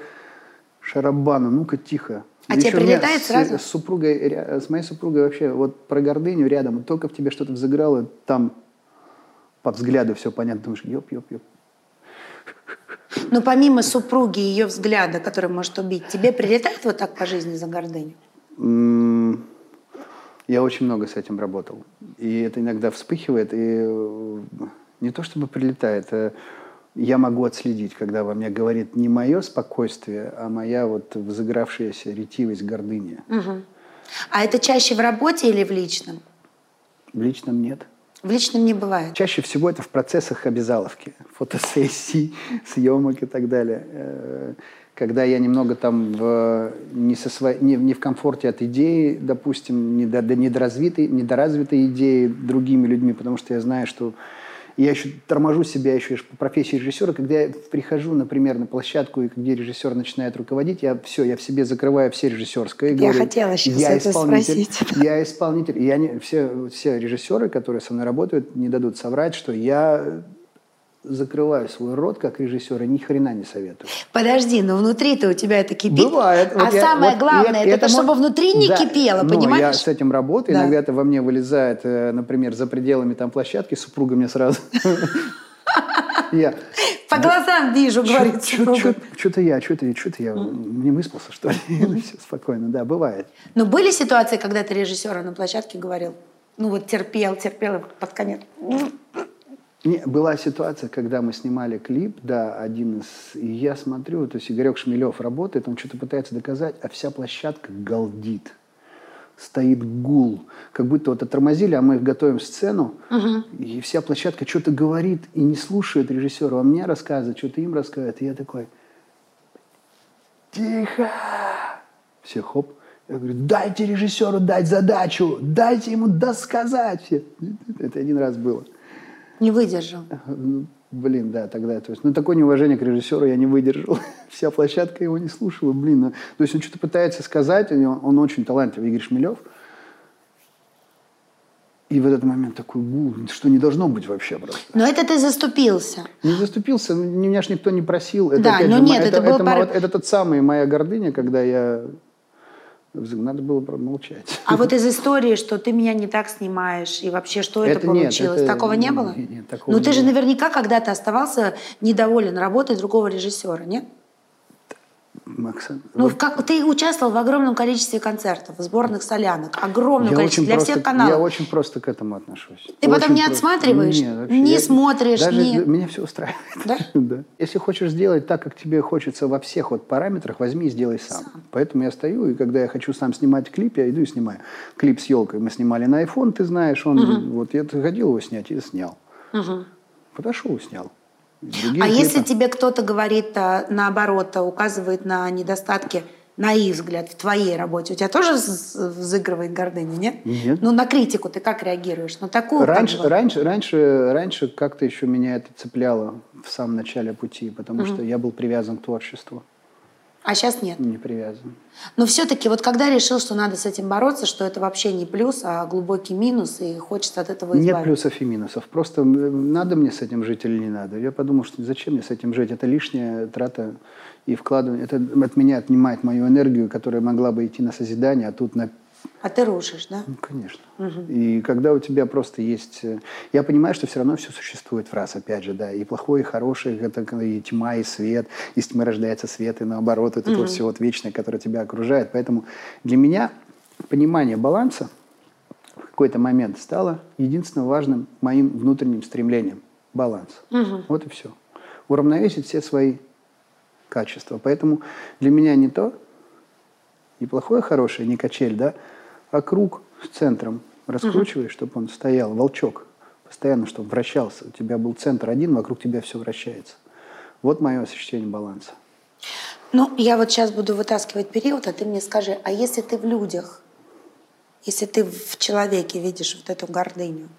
шарабану, ну-ка тихо. А Еще тебе прилетает с, сразу? С супругой, ря- с моей супругой вообще, вот про гордыню рядом, только в тебе что-то взыграло, там по взгляду все понятно, думаешь, ёп-ёп-ёп. Но помимо супруги и ее взгляда, который может убить, тебе прилетает вот так по жизни за гордыню? Я очень много с этим работал. И это иногда вспыхивает, и э, не то чтобы прилетает, а я могу отследить, когда во мне говорит не мое спокойствие, а моя вот взыгравшаяся ретивость, гордыня. Мгм. А это чаще в работе или в личном? В личном нет. В личном не бывает. Чаще всего это в процессах обязаловки, [laughs] фотосессий, [laughs] съемок и так далее. Э, Когда я немного там в, не, со сво- не, не в комфорте от идеи, допустим, недо- недоразвитой, недоразвитой идеи другими людьми, потому что я знаю, что Я еще торможу себя еще по профессии режиссера. Когда я прихожу, например, на площадку, и где режиссер начинает руководить, я все, я в себе закрываю все режиссерское. и Я говорю, хотела сейчас я это исполнитель, спросить. [laughs] Я исполнитель. И они, все, все режиссеры, которые со мной работают, не дадут соврать, что я закрываю свой рот как режиссер и ни хрена не советую. Подожди, но внутри-то у тебя это кипит. Бывает. А Вот я- самое вот главное, и это, мо- чтобы внутри не Да. кипело, Ну, я с этим работаю. Да. Иногда это во мне вылезает, э, например, за пределами там площадки. Супруга мне сразу... [laughs] Я... По глазам вижу, говорит супруга. Что-то я, что-то я, что-то я не выспался, что ли? [laughs] Все спокойно, да, бывает. Но были ситуации, когда ты режиссера на площадке говорил, ну вот терпел, терпел, и под конец. Не, была ситуация, когда мы снимали клип, да, один из... И я смотрю, то есть Игорек Шмелев работает, он что-то пытается доказать, а вся площадка галдит. Стоит гул. Как будто вот оттормозили, а мы их готовим сцену, и вся площадка что-то говорит и не слушает режиссера. Он мне рассказывает, что-то им рассказывает. И я такой, тихо. Все, хоп. Я говорю, дайте режиссеру дать задачу, дайте ему досказать. Это один раз было. Не выдержал. Ну, Блин, да, тогда, то есть, ну, такое неуважение к режиссеру я не выдержал. [laughs] Вся площадка его не слушала, блин. ну, то есть, он что-то пытается сказать, он, он очень талантливый, Игорь Шмелев. И в этот момент такой гул, что не должно быть вообще просто. Но это ты заступился. Не заступился, меня ж никто не просил. Это, Да, но же, нет, это был это, пар- это тот самый моя гордыня, когда я... Надо было промолчать. А вот из истории, что ты меня не так снимаешь, и вообще, что это, Это нет, получилось, это- такого не было? нет, нет, такого ну ты не же было. наверняка когда-то оставался недоволен работой другого режиссера, нет? Максим, Ну, вот как, ты участвовал в огромном количестве концертов, сборных солянок, огромном я количестве для просто- всех каналов. Я очень просто к этому отношусь. Ты потом Очень не просто. отсматриваешь? Нет, вообще. Не Я- смотришь, Даже не- меня все устраивает. Да? [laughs] да. Если хочешь сделать так, как тебе хочется во всех вот параметрах, возьми и сделай сам. Поэтому я стою, и когда я хочу сам снимать клип, я иду и снимаю. Клип с елкой мы снимали на iPhone, ты знаешь, он вот я хотел его снять и снял. Подошел и снял. Другие А если клипы- тебе кто-то говорит а, наоборот, а, указывает на недостатки, на их взгляд, в твоей работе, у тебя тоже взыгрывает гордыня, нет? Нет. Ну, на критику ты как реагируешь? На такую как Раньше, бы? раньше, раньше, раньше как-то еще меня это цепляло в самом начале пути, потому что я был привязан к творчеству. А сейчас нет. Не привязан. Но все-таки вот когда решил, что надо с этим бороться, что это вообще не плюс, а глубокий минус, и хочется от этого Нет избавиться. плюсов и минусов. Просто надо мне с этим жить или не надо. Я подумал, что зачем мне с этим жить? Это лишняя трата и вкладывание. Это от меня отнимает мою энергию, которая могла бы идти на созидание, а тут на А ты рушишь, да? Ну, конечно. И когда у тебя просто есть... э, Я понимаю, что все равно все существует в раз, опять же, да. И плохое, и хорошее, это и тьма, и свет. Из тьмы рождается свет, и наоборот. Это вот все вот вечное, которое тебя окружает. Поэтому для меня понимание баланса в какой-то момент стало единственно важным моим внутренним стремлением. Баланс. Вот и все. Уравновесить все свои качества. Поэтому для меня не то, не плохое, хорошее, не качель, да, а круг с центром раскручиваешь, чтобы он стоял, волчок, постоянно, чтобы вращался. У тебя был центр один, вокруг тебя все вращается. Вот мое ощущение баланса. Ну, я вот сейчас буду вытаскивать период, а ты мне скажи, а если ты в людях, если ты в человеке видишь вот эту гордыню,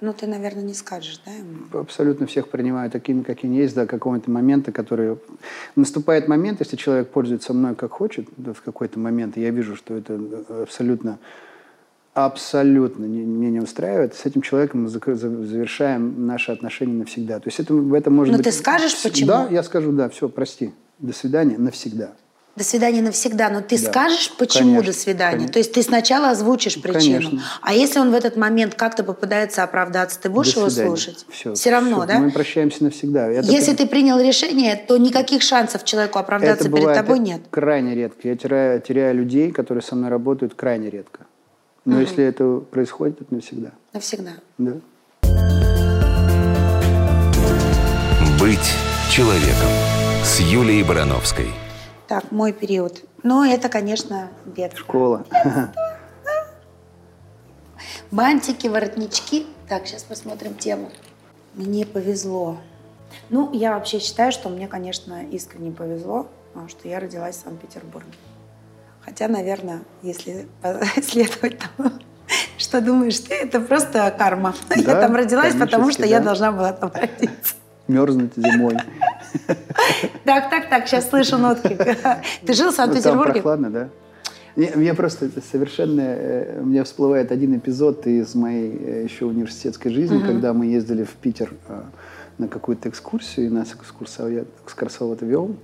ну, ты, наверное, не скажешь, да, ему? Абсолютно всех принимаю такими, какими есть, до какого-то момента, который... Наступает момент, если человек пользуется мной как хочет, да, в какой-то момент, я вижу, что это э, абсолютно абсолютно не, меня не устраивает, с этим человеком мы завершаем наши отношения навсегда. То есть это, в этом может Но быть... ты скажешь, почему? Да, я скажу, да, все, прости. До свидания навсегда. До свидания навсегда. Но ты Да. скажешь, почему Конечно, до свидания? конечно. То есть ты сначала озвучишь причину. Конечно. А если он в этот момент как-то попытается оправдаться, ты будешь его слушать? Все, равно, все, да? Мы прощаемся навсегда. Это Если прям- ты принял решение, то никаких шансов человеку оправдаться это перед бывает тобой нет. крайне редко. Я теряю, теряю людей, которые со мной работают, крайне редко. Но если это происходит, это навсегда. Навсегда. Да. Быть человеком с Юлией Барановской. Так, мой период. Ну, это, конечно, детство. Школа. Бантики, воротнички. Так, сейчас посмотрим тему. Мне повезло. Ну, я вообще считаю, что мне, конечно, искренне повезло, а, что я родилась в Санкт-Петербурге. Хотя, наверное, если следовать тому, [laughs] Что думаешь ты? Это просто карма. [laughs] я Да, там родилась, потому что кармически, я да. должна была там родиться. Мерзнуть зимой. Так, так, так, сейчас слышу нотки. Ты жил в Ну, Там Санкт-Петербурге? прохладно, да? Не, Мне просто совершенно... э, У меня всплывает один эпизод из моей э, еще университетской жизни, когда мы ездили в Питер э, на какую-то экскурсию, и нас экскурсовод, экскурсовод вел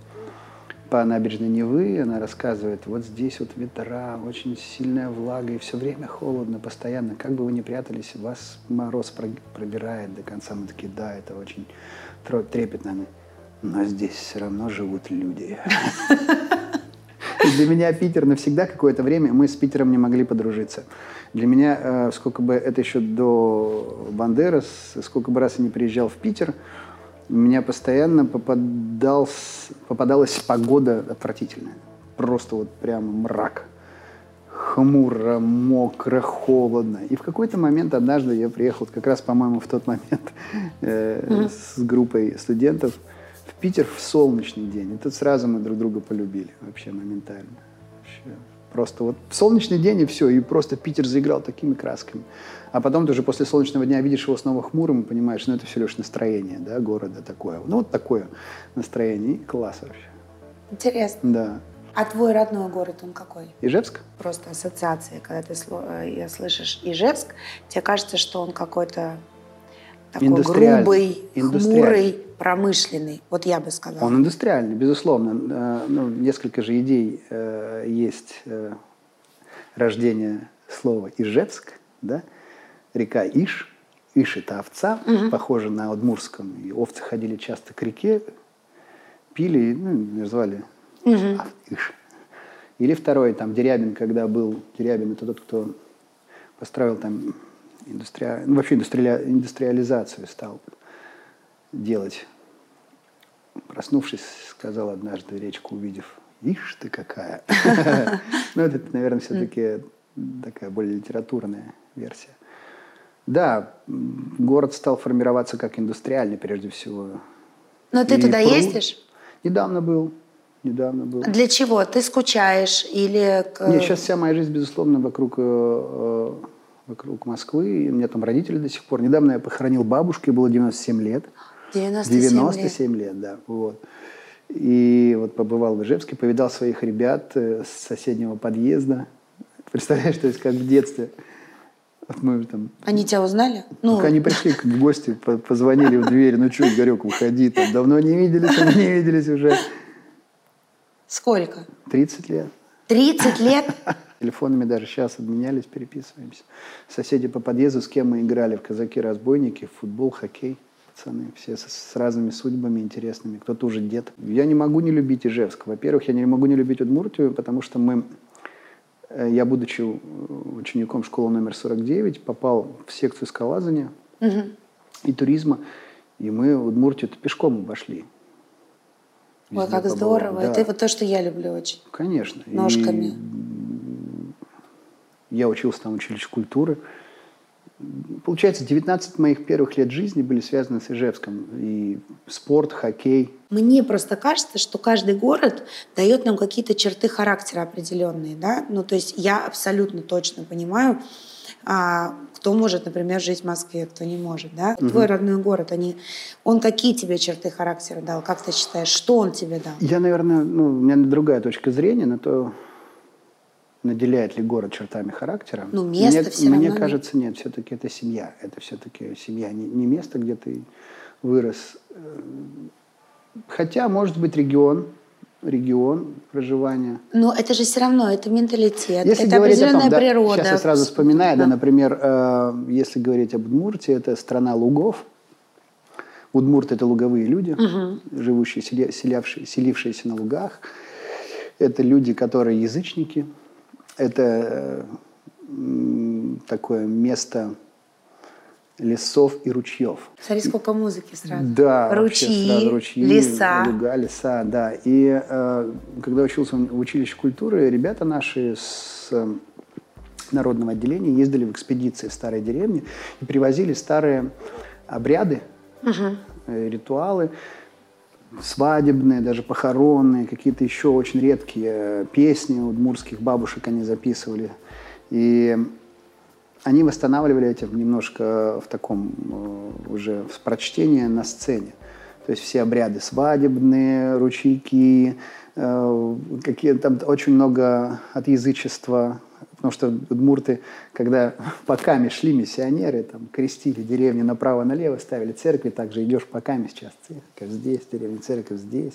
по набережной Невы. Она рассказывает, вот здесь вот ветра, очень сильная влага, и все время холодно, постоянно. Как бы вы ни прятались, вас мороз про- пробирает до конца. Мы такие, да, это очень трепетно. Но здесь все равно живут люди. [laughs] Для меня Питер навсегда какое-то время, мы с Питером не могли подружиться. Для меня, э, сколько бы это еще до Бандерас, сколько бы раз я не приезжал в Питер, меня постоянно попадалась, попадалась погода отвратительная. Просто вот прямо мрак. Хмуро, мокро, холодно. И в какой-то момент однажды я приехал, как раз, по-моему, в тот момент э, с группой студентов Питер в солнечный день. И тут сразу мы друг друга полюбили вообще моментально. Вообще. Просто вот в солнечный день и все, и просто Питер заиграл такими красками. А потом ты уже после солнечного дня видишь его снова хмурым и понимаешь, ну это все лишь настроение да, города такое. Ну вот такое настроение. И класс вообще. Интересно. Да. А твой родной город, он какой? Ижевск? Просто ассоциация, когда ты э, слышишь Ижевск, тебе кажется, что он какой-то такой грубый, хмурый, промышленный. Вот я бы сказала. Он индустриальный, безусловно. Э, Ну, несколько же идей э, есть э, рождение слова Ижевск, да? Река Иш. Иш – это овца, похожа на Удмурском. И овцы ходили часто к реке, пили, ну, назвали Ав- Иш. Или второй, там, Дерябин, когда был, Дерябин – это тот, кто построил там индустриа... ну, вообще индустриаля- индустриализацию стал делать Проснувшись, сказал однажды речку, увидев, ишь ты какая. [laughs] Ну, это, наверное, все-таки такая более литературная версия. Да, город стал формироваться как индустриальный прежде всего. Но ты туда ездишь? Недавно был. Недавно был. Для чего? Ты скучаешь или... Нет, сейчас вся моя жизнь, безусловно, вокруг, э, э, вокруг Москвы. И у меня там родители до сих пор. Недавно я похоронил бабушку, ей было 97 лет. 97 лет. 97 лет, да. Вот. И вот побывал в Ижевске, повидал своих ребят э, с соседнего подъезда. Представляешь, то есть как в детстве. Вот мы там Они тебя узнали? Ну, Пока они пришли в гости, по- позвонили в дверь, ну что, Игорек, выходи, там давно не виделись, мы не виделись уже сколько? 30 лет. 30 лет? [laughs] Телефонами даже сейчас обменялись, переписываемся. Соседи по подъезду, с кем мы играли в казаки-разбойники, в футбол, хоккей. Пацаны, все с, с разными судьбами интересными. Кто-то уже дед. Я не могу не любить Ижевск. Во-первых, я не могу не любить Удмуртию, потому что мы... э, Я, будучи э, учеником школы номер 49, попал в секцию скалазания и туризма. И мы Удмуртию-то пешком обошли. Ой, как побывали. здорово. Да. Это вот то, что я люблю очень. Конечно. И Ножками. Я учился там в училище культуры. Получается, 19 моих первых лет жизни были связаны с Ижевском. И спорт, хоккей. Мне просто кажется, что каждый город дает нам какие-то черты характера определенные, да. Ну, то есть я абсолютно точно понимаю, а, кто может, например, жить в Москве, кто не может, да. Твой родной город, они, он какие тебе черты характера дал? Как ты считаешь, что он тебе дал? Я, наверное, ну, у меня другая точка зрения на то, наделяет ли город чертами характера. Ну, место мне, всё Мне равно кажется, нет, все-таки это семья. Это все-таки семья, не, не место, где ты вырос. Э, Хотя, может быть, регион, регион проживания. Но это же все равно, это менталитет, Если это определенная том, да, природа. сейчас я сразу вспоминаю, да, Да. например, э, если говорить об Удмуртии, это страна лугов. Удмурт – это луговые люди, живущие, селя- селявшие- селившиеся на лугах. Это люди, которые язычники. Это такое место лесов и ручьев. Смотри, сколько музыки сразу. Да, Ручьи, сразу ручьи, леса. луга, леса, да. И э, когда учился в училище культуры, ребята наши с э, народного отделения ездили в экспедиции в старые деревни и привозили старые обряды, э, ритуалы, свадебные, даже похоронные, какие-то еще очень редкие песни удмурских бабушек они записывали. И они восстанавливали этим немножко в таком э, уже в прочтении на сцене. То есть все обряды свадебные, ручейки, э, какие там очень много от язычества, потому что удмурты, когда [laughs] по каме шли миссионеры, там крестили деревни направо-налево, ставили церкви, также идешь по каме сейчас, церковь здесь, деревня, церковь здесь.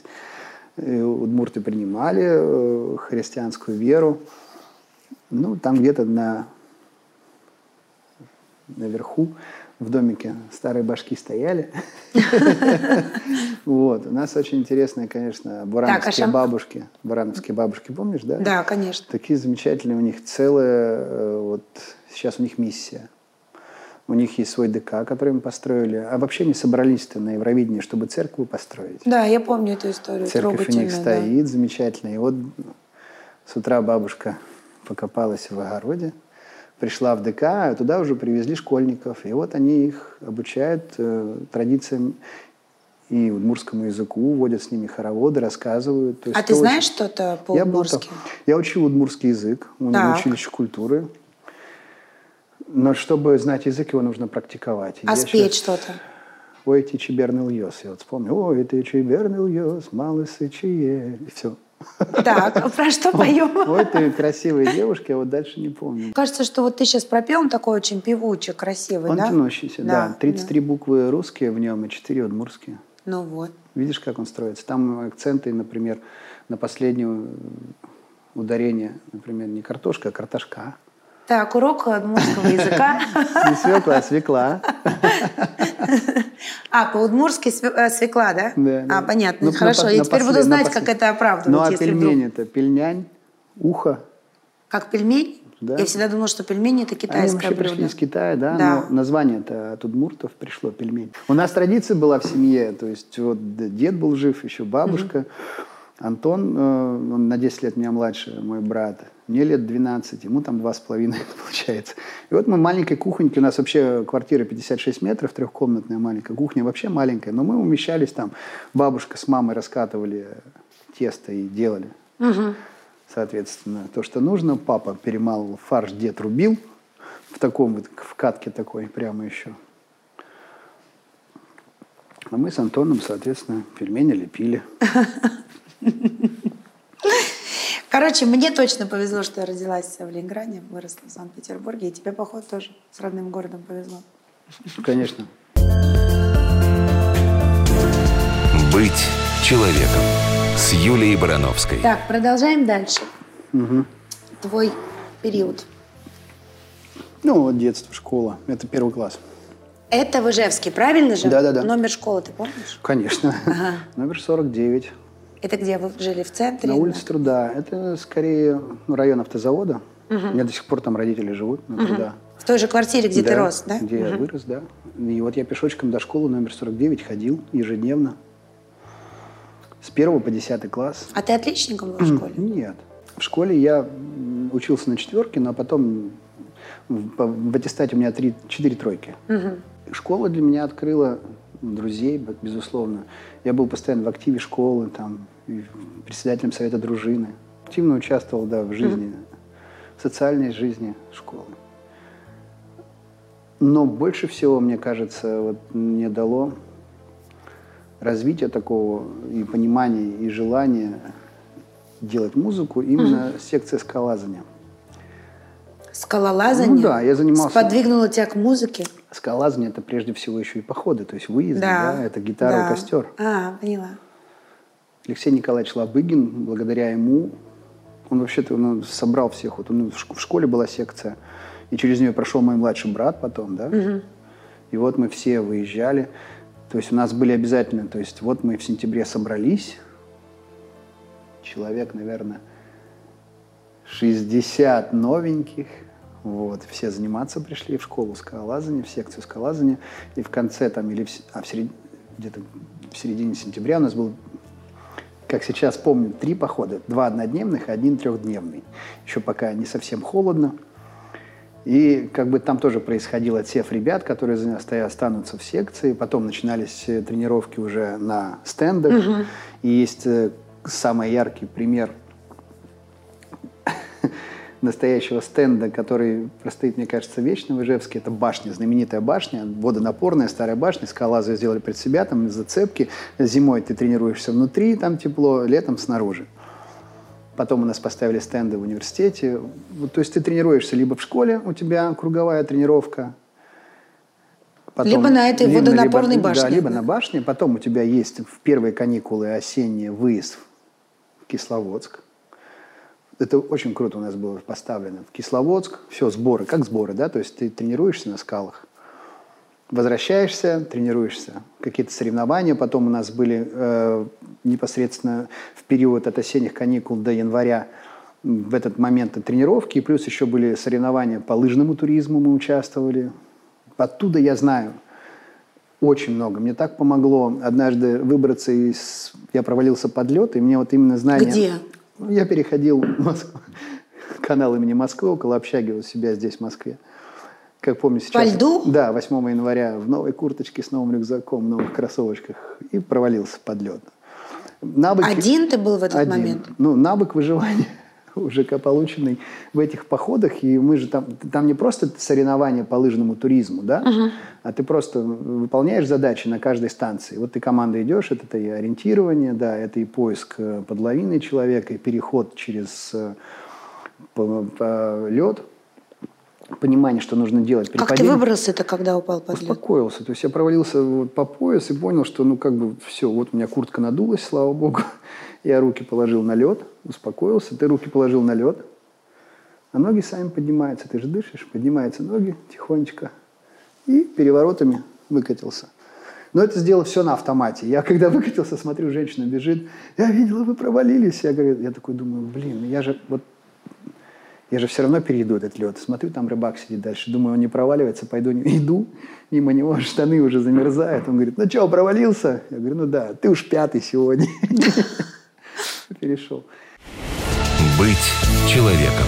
И удмурты принимали э, христианскую веру. Ну, там где-то на наверху в домике старые башки стояли. [laughs] Вот. У нас очень интересные, конечно, барановские а бабушки. Барановские бабушки, помнишь, да? Да, конечно. Такие замечательные у них целые, э, вот сейчас у них миссия. У них есть свой ДК, который мы построили. А вообще они собрались-то на Евровидении, чтобы церковь построить. Да, я помню эту историю. Церковь у них стоит замечательно. И вот с утра бабушка покопалась в огороде, пришла в ДК, а туда уже привезли школьников. И вот они их обучают э, традициям и удмурскому языку, водят с ними хороводы, рассказывают. То есть а ты знаешь очень... что-то по-удмурски? Я, я учил удмурский язык в училище культуры. Но чтобы знать язык, его нужно практиковать. А я спеть сейчас... что-то? Ой, ты чеберный льёс. Я вот вспомнил. Ой, ты чеберный льёс, малый сычие. И все. Так, а про что [laughs] поем? Ой, ты красивая девушка, я вот дальше не помню. Кажется, что вот ты сейчас пропел, он такой очень певучий, красивый, он да? Он тянущийся, да. да. 33 да. буквы русские в нем и 4 удмурские. Ну вот. Видишь, как он строится? Там акценты, например, на последнее ударение, например, не картошка, а картошка. Так, урок удмурского языка. Не свекла, а свекла. А, по-удмурски э, свекла, да? Да. А, понятно. Ну, Хорошо, я теперь буду знать, как это оправдывать. Ну, а пельмень это пельнянь, ухо. Как пельмень? Да. Я всегда думала, что пельмени это китайское Они вообще блюдо. пришли из Китая, да, да. но название это от удмуртов пришло пельмень. У нас традиция была в семье, то есть вот дед был жив, еще бабушка. Антон, э, он на 10 лет меня младше, мой брат. Мне лет 12, ему там 2,5 [laughs] получается. И вот мы маленькой кухоньки, у нас вообще квартира 56 метров, трехкомнатная маленькая кухня, вообще маленькая, но мы умещались там. Бабушка с мамой раскатывали тесто и делали. Угу. Соответственно, то, что нужно. Папа перемалывал фарш, дед рубил в таком вот, в катке такой прямо еще. А мы с Антоном, соответственно, пельмени лепили. [laughs] Короче, мне точно повезло, что я родилась в Ленинграде, выросла в Санкт-Петербурге, и тебе, походу, тоже с родным городом повезло. Конечно. Быть человеком с Юлией Барановской. Так, продолжаем дальше. Угу. Твой период. Ну, вот детство, школа. Это первый класс. Это в Ижевске, правильно же? Да, да, да. Номер школы ты помнишь? Конечно. Ага. Номер 49. Это где вы жили? В центре? На улице Труда. Это скорее район автозавода. Угу. У меня до сих пор там родители живут на Труда. В той же квартире, где да, ты рос, да? где угу. я вырос, да. И вот я пешочком до школы номер 49 ходил ежедневно. С первого по десятый класс. А ты отличником был в школе? [clears throat] Нет. В школе я учился на четверке, но потом в, в аттестате у меня три, четыре тройки. Угу. Школа для меня открыла друзей, безусловно. Я был постоянно в активе школы, там, председателем совета дружины. Активно участвовал, да, в жизни, в социальной жизни школы. Но больше всего, мне кажется, вот мне дало развитие такого и понимания, и желания делать музыку именно угу. секция скалазания. Скалолазание? Ну да, я занимался... Сподвигнуло тебя к музыке? Скалолазание – это прежде всего еще и походы, то есть выезды, да, да это гитара да. костер. А, поняла. Алексей Николаевич Лабыгин, благодаря ему, он вообще-то ну, собрал всех. Вот он, в школе была секция, и через нее прошел мой младший брат потом, да. Угу. И вот мы все выезжали. То есть у нас были обязательно, то есть вот мы в сентябре собрались, человек, наверное, 60 новеньких, вот, все заниматься пришли в школу скалолазания, в секцию скалолазания, и в конце там, или в, а в серед... где-то в середине сентября у нас был как сейчас помню, три похода. Два однодневных, один трехдневный. Еще пока не совсем холодно. И как бы там тоже происходил отсев ребят, которые останутся в секции. Потом начинались э, тренировки уже на стендах. Угу. И есть э, самый яркий пример. Настоящего стенда, который простоит, мне кажется, вечно в Ижевске. Это башня, знаменитая башня, водонапорная скалазы башня. Скалазы сделали пред себя, там зацепки. Зимой ты тренируешься внутри, там тепло, летом снаружи. Потом у нас поставили стенды в университете. Вот, то есть ты тренируешься либо в школе, у тебя круговая тренировка, Потом, либо на этой либо, водонапорной либо, башне. Да, либо на башне. Потом у тебя есть в первые каникулы осенние выезд в Кисловодск. Это очень круто у нас было поставлено. В Кисловодск, все, сборы, как сборы, да, то есть ты тренируешься на скалах, возвращаешься, тренируешься, какие-то соревнования. Потом у нас были э, непосредственно в период от осенних каникул до января в этот момент тренировки, и плюс еще были соревнования по лыжному туризму мы участвовали, Оттуда я знаю очень много. Мне так помогло однажды выбраться из... Я провалился под лед, и мне вот именно знание... Где? Я переходил Москву, [laughs] канал имени Москвы, около общаги у себя здесь, в Москве. Как помню сейчас... По льду? Да, 8 января в новой курточке с новым рюкзаком, в новых кроссовочках. И провалился под лед. Навыки... Один ты был в этот Один. момент? Ну, навык выживания ЖК полученный в этих походах. И мы же там, там не просто соревнования по лыжному туризму, да, uh-huh. а ты просто выполняешь задачи на каждой станции. Вот ты команда идешь, это, это и ориентирование, да, это и поиск э, под лавиной человека, и переход через э, по, по лед, понимание, что нужно делать. Как ты выбрался это, когда упал под лед? Успокоился. То есть я провалился вот по пояс и понял, что ну как бы все, вот у меня куртка надулась, слава богу. Я руки положил на лед, успокоился. Ты руки положил на лед, а ноги сами поднимаются. Ты же дышишь, поднимаются ноги тихонечко. И переворотами выкатился. Но это сделал все на автомате. Я когда выкатился, смотрю, женщина бежит. Я видела, вы провалились. Я, говорю, я такой думаю, блин, я же вот я же все равно перейду этот лед. Смотрю, там рыбак сидит дальше. Думаю, он не проваливается. Пойду, иду, мимо него штаны уже замерзают. Он говорит, ну что, провалился? Я говорю, ну да, ты уж пятый сегодня. [laughs] перешел. Быть человеком.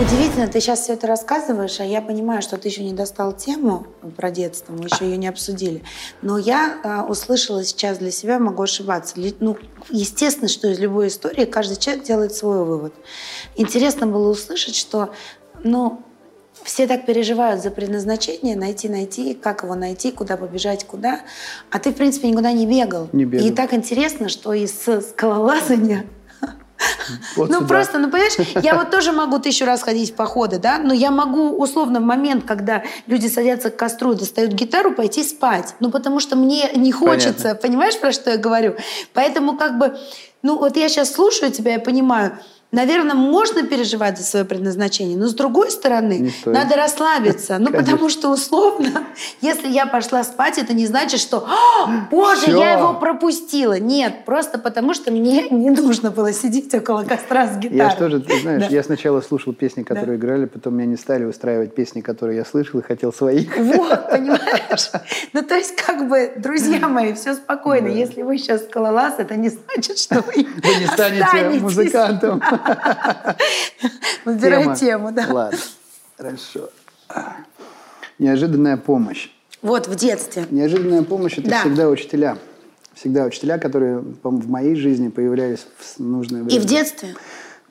Удивительно, ты сейчас все это рассказываешь, а я понимаю, что ты еще не достал тему про детство, мы еще ее не обсудили. Но я а, услышала сейчас для себя, могу ошибаться. Ну, естественно, что из любой истории каждый человек делает свой вывод. Интересно было услышать, что ну, все так переживают за предназначение, найти, найти, как его найти, куда побежать, куда. А ты, в принципе, никуда не бегал. Не бегал. И так интересно, что из скалолазания [laughs] вот ну сюда. просто, ну понимаешь, я вот тоже могу тысячу раз ходить в походы, да, но я могу условно в момент, когда люди садятся к костру, достают гитару, пойти спать. Ну потому что мне не хочется, Понятно. понимаешь, про что я говорю? Поэтому как бы, ну вот я сейчас слушаю тебя, я понимаю, Наверное, можно переживать за свое предназначение, но с другой стороны, надо расслабиться. Ну, потому что условно, [laughs] если я пошла спать, это не значит, что «Боже, Все. я его пропустила». Нет, просто потому что мне [laughs] не нужно было сидеть около костра с гитарой. Я тоже, ты знаешь, да. я сначала слушал песни, которые да. играли, потом меня не стали устраивать песни, которые я слышал и хотел своих. Вот, [laughs] понимаешь? Ну, то есть, как бы, друзья мои, все спокойно. Да. Если вы сейчас скалолаз, это не значит, что вы Вы не станете музыкантом. [laughs] Выбирай тему, да. Ладно, хорошо. Неожиданная помощь. Вот, в детстве. Неожиданная помощь – это да. всегда учителя. Всегда учителя, которые в моей жизни появлялись в нужное время. И в детстве?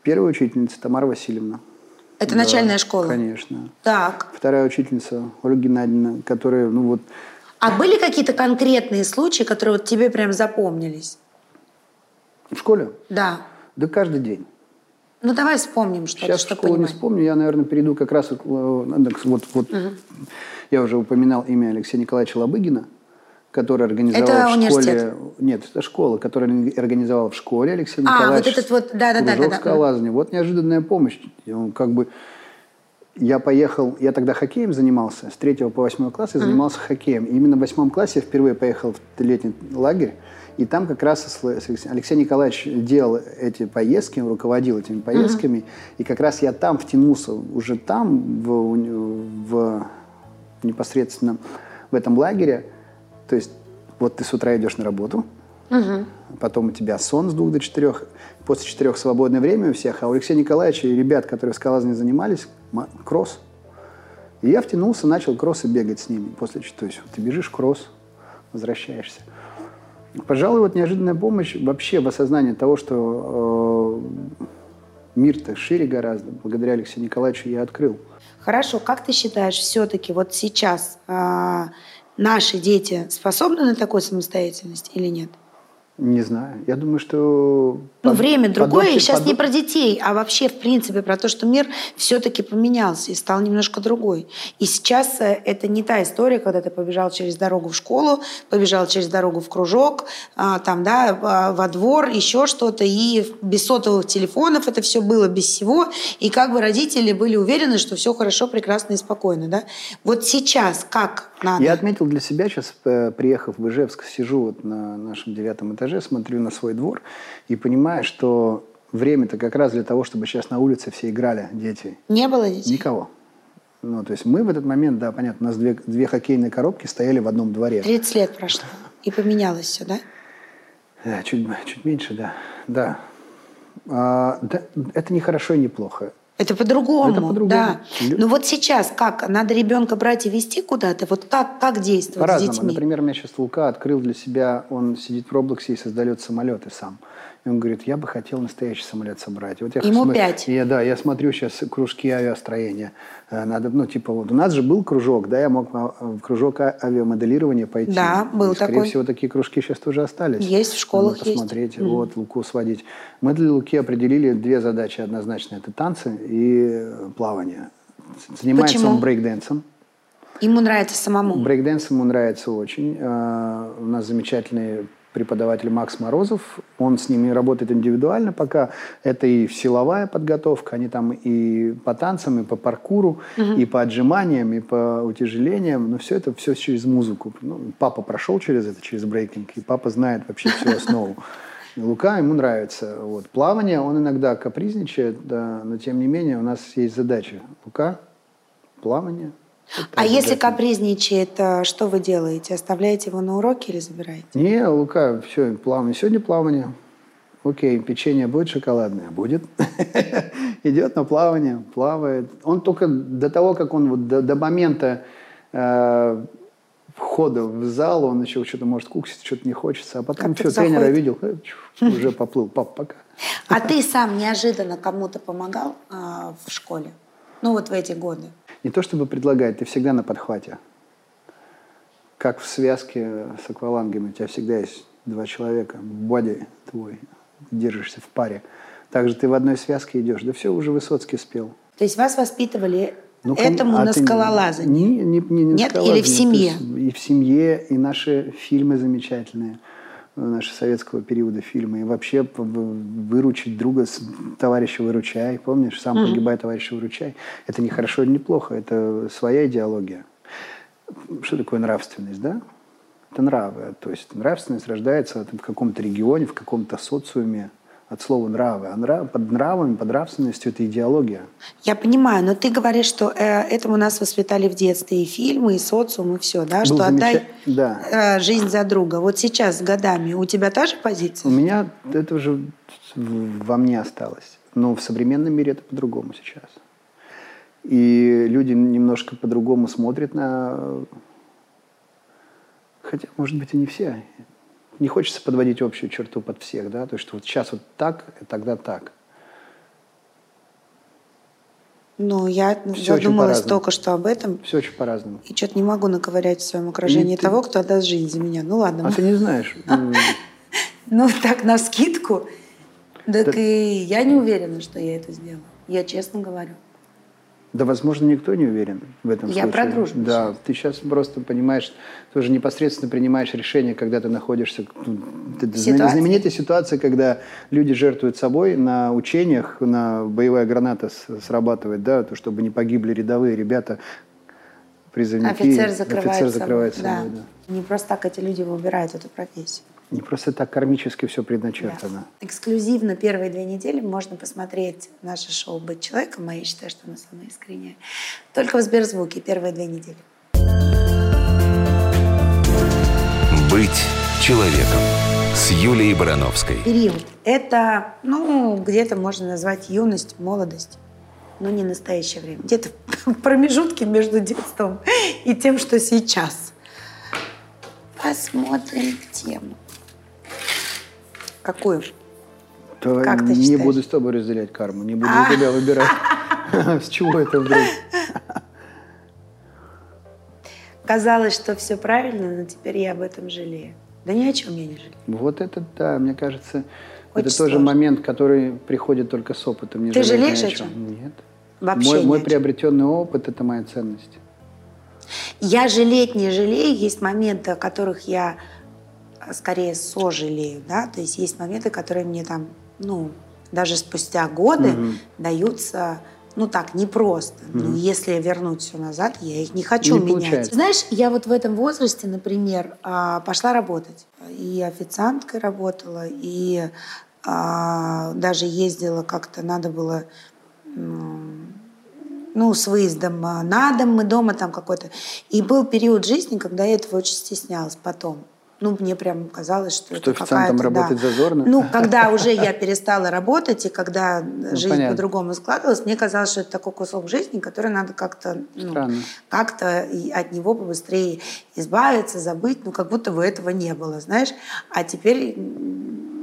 Первая учительница Тамара Васильевна. Это да, начальная школа? Конечно. Так. Вторая учительница Ольга Геннадьевна, которая, ну вот... А были какие-то конкретные случаи, которые вот тебе прям запомнились? В школе? Да. Да каждый день. Ну, давай вспомним что-то, Сейчас что школу не вспомню, я, наверное, перейду как раз... Вот, вот, вот угу. Я уже упоминал имя Алексея Николаевича Лобыгина, который организовал это в университет? школе... Нет, это школа, которая организовал в школе Алексей а, Николаевич. А, вот этот вот, да-да-да. да, скалолазания. Вот неожиданная помощь. Он как бы... Я поехал, я тогда хоккеем занимался, с 3 по 8 класс я занимался mm-hmm. хоккеем. И именно в 8 классе я впервые поехал в летний лагерь. И там как раз Алексей Николаевич делал эти поездки, руководил этими поездками. Uh-huh. И как раз я там втянулся, уже там, в, в, непосредственно в этом лагере. То есть вот ты с утра идешь на работу, uh-huh. потом у тебя сон с двух до четырех, после четырех свободное время у всех, а у Алексея Николаевича и ребят, которые в занимались, кросс. И я втянулся, начал кроссы бегать с ними. После, то есть ты бежишь кросс, возвращаешься. Пожалуй, вот неожиданная помощь вообще в осознании того, что э, мир-то шире гораздо. Благодаря Алексею Николаевичу я открыл. Хорошо, как ты считаешь, все-таки вот сейчас а, наши дети способны на такую самостоятельность или нет? Не знаю. Я думаю, что... Ну, время другое, и подольше- сейчас не подо- про детей, а вообще, в принципе, про то, что мир все-таки поменялся и стал немножко другой. И сейчас э, это не та история, когда ты побежал через дорогу в школу, побежал через дорогу в кружок, а, там, да, во двор, еще что-то, и без сотовых телефонов это все было, без всего, и как бы родители были уверены, что все хорошо, прекрасно и спокойно, да? Вот сейчас как надо? Я отметил для себя сейчас, э, приехав в Ижевск, сижу вот на нашем девятом этаже, смотрю на свой двор и понимаю, что время-то как раз для того, чтобы сейчас на улице все играли, дети. Не было детей? Никого. Ну, то есть мы в этот момент, да, понятно, у нас две, две хоккейные коробки стояли в одном дворе. 30 лет прошло, и поменялось все, да? Да, чуть, чуть меньше, да. Да. А, да. Это не хорошо и не плохо. Это по-другому, Это по-другому. да. Но вот сейчас как? Надо ребенка брать и вести куда-то? Вот как, как действовать с По-разному. детьми? Например, у меня сейчас Лука открыл для себя, он сидит в Роблоксе и создает самолеты сам. И он говорит, я бы хотел настоящий самолет собрать. Вот я Ему пять. и Я, да, я смотрю сейчас кружки авиастроения. Э, Надо, ну, типа, вот у нас же был кружок, да, я мог а, в кружок а- авиамоделирования пойти. Да, был И, скорее такой. всего, такие кружки сейчас тоже остались. Есть, в школах Надо есть. посмотреть, вот, Луку сводить. Мы для Луки определили две задачи однозначно. Это танцы и э, плавание. Занимается Почему? он брейкденсом. Ему нравится самому. Брейкдэнс ему нравится очень. Э, У нас замечательный преподаватель Макс Морозов. Он с ними работает индивидуально пока. Это и силовая подготовка. Они там и по танцам, и по паркуру, и по отжиманиям, и по утяжелениям. Но все это все через музыку. Ну, папа прошел через это, через брейкинг, и папа знает вообще всю основу. Лука ему нравится. Вот. Плавание, он иногда капризничает, да, но тем не менее у нас есть задача. Лука, плавание. Это А если капризничает, э, что вы делаете? Оставляете его на уроке или забираете? Не, Лука, все, плавание. Сегодня плавание. Окей, печенье будет шоколадное? Будет. [laughs] Идет на плавание, плавает. Он только до того, как он вот до, до момента э, входа в зал, он еще что-то может куксить, что-то не хочется. А потом все, тренера видел, э, уже поплыл. Пап, пока. А ты сам неожиданно кому-то помогал а, в школе? Ну вот в эти годы. Не то чтобы предлагать, ты всегда на подхвате. Как в связке с аквалангами. У тебя всегда есть два человека. Боди твой. Держишься в паре. Также ты в одной связке идешь. Да все, уже Высоцкий спел. То есть вас воспитывали Ну, этому а на скалолазании? Не, не, не, не Нет? Или в семье? есть И в семье, и наши фильмы замечательные, наши советского периода фильмы. И вообще выручить друга, товарища выручай. Помнишь, сам погибай, товарища выручай. Это не хорошо или не плохо, это своя идеология. Что такое нравственность, да? Это нравы. То есть нравственность рождается в каком-то регионе, в каком-то социуме от слова нравы. А нрав- под нравами, под нравственностью это идеология. Я понимаю, но ты говоришь, что э, этому нас воспитали в детстве и фильмы, и социум, и все, да? Был что замеча- отдай да. э, жизнь за друга. Вот сейчас с годами у тебя та же У позиция? меня это уже во мне осталось. Но в современном мире это по-другому сейчас. И люди немножко по-другому смотрят на... Хотя, может быть, и не все. Не хочется подводить общую черту под всех, да? То есть, что вот сейчас вот так, и тогда так. Ну, я очень задумалась только что об этом. Все очень по-разному. И что-то не могу наковырять в своем окружении ты- того, кто отдаст жизнь за меня. Ну ладно. А ты не знаешь. [laughs] Ну, так, на скидку. Так Да- и я не уверена, что я это сделаю. Я честно говорю. Да, возможно, никто не уверен в этом Я случае. про дружбу Да, ты сейчас просто понимаешь, тоже непосредственно принимаешь решение, когда ты находишься... ну, ты- ты- Ситуации. знаменитая ситуация, когда люди жертвуют собой на учениях, на боевая граната срабатывает, да, то, чтобы не погибли рядовые ребята, призывники. Офицер закрывает Офицер собой. закрывает Да. собой, да. Не просто так эти люди выбирают эту профессию. Не просто так кармически все Да. предначертано. Эксклюзивно первые две недели можно посмотреть наше шоу «Быть человеком», а я считаю, что оно самое искреннее. Только в Сберзвуке первые две недели. «Быть человеком» с Юлией Барановской. Период. Это, ну, где-то можно назвать юность, молодость, но не настоящее время. Где-то [laughs] в промежутке между детством и тем, что сейчас. Посмотрим тему. Какую? То Как ты не считаешь? буду с тобой разделять карму, не буду за тебя выбирать. [laughs] С чего это вдруг? Казалось, что все правильно, но теперь я об этом жалею. Да ни о чем я не жалею. Вот это, да, мне кажется, Очень это тоже сложно. момент, который приходит только с опытом. Не Ты жалеешь о о чем. чем? Нет. Вообще мой мой чем. приобретенный опыт – это моя ценность. Я жалеть не жалею, есть моменты, о которых я а, скорее сожалею, да, то есть есть моменты, которые мне там, ну, даже спустя годы даются, ну так, непросто. Ну, если вернуть все назад, я их не хочу Не менять. получается. Знаешь, я вот в этом возрасте, например, а, пошла работать. И официанткой работала, и а, даже ездила как-то, надо было ну, с выездом а, на дом, мы дома там какой-то. И был период жизни, когда я этого очень стеснялась потом. Ну, мне прям казалось, что, Что это официантом какая-то... да. работать зазорно? Ну, когда [laughs] уже я перестала работать, и когда жизнь Ну, понятно. по-другому складывалась, мне казалось, что это такой кусок жизни, который надо как-то... ну, как-то от него побыстрее избавиться, забыть, ну, как будто бы этого не было, знаешь. А теперь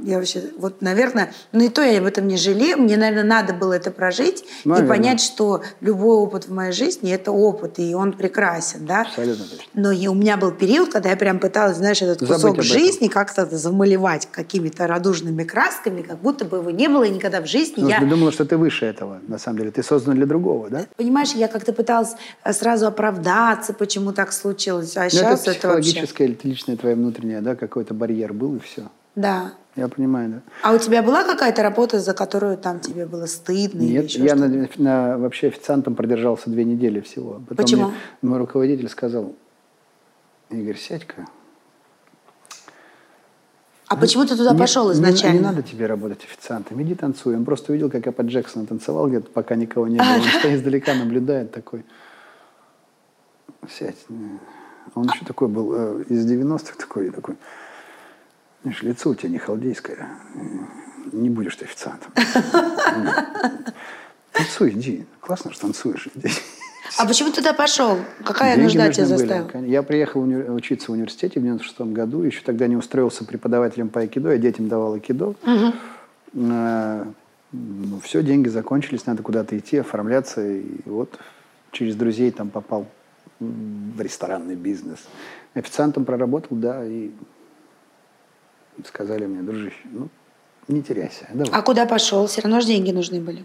я вообще, вот, наверное, ну и то я об этом не жалею, мне, наверное, надо было это прожить Наверное. и понять, что любой опыт в моей жизни – это опыт, и он прекрасен, да. Абсолютно точно. Но и у меня был период, когда я прям пыталась, знаешь, этот кусок жизни как-то замалевать какими-то радужными красками, как будто бы его не было, и никогда в жизни Ну, я... Ты думала, что ты выше этого, на самом деле. Ты создан для другого, да? Понимаешь, я как-то пыталась э, сразу оправдаться, почему так случилось, а Ну, сейчас это это, вообще... психологическое или личное твое внутреннее, да, какой-то барьер был, и все. Да. Я понимаю, да. А у тебя была какая-то работа, за которую там тебе было стыдно? Нет, я на, на- вообще официантом продержался две недели всего. Потом Почему? мне мой руководитель сказал, Игорь, сядь-ка. А почему ты туда Не- пошел не- изначально? Не, надо тебе работать официантом, иди танцуй. Он просто увидел, как я под Джексона танцевал где-то, пока никого не было. Он стоит издалека, наблюдает такой. Сядь. Он еще такой был э, из 90-х, такой, такой. Знаешь, лицо у тебя не халдейское. Не будешь ты официантом. [laughs] Танцуй, иди. Классно, что танцуешь. Иди. А почему ты туда пошел? Какая Деньги нужда тебя были. заставила? Кон- Я приехал уни- учиться в университете в 96 году. Еще тогда не устроился преподавателем по айкидо. Я детям давал айкидо. Э, ну, все, деньги закончились, надо куда-то идти, оформляться. И вот через друзей там попал в ресторанный бизнес. Официантом проработал, да, и сказали мне, дружище, ну, не теряйся, давай. А куда пошел? Все равно же деньги нужны были.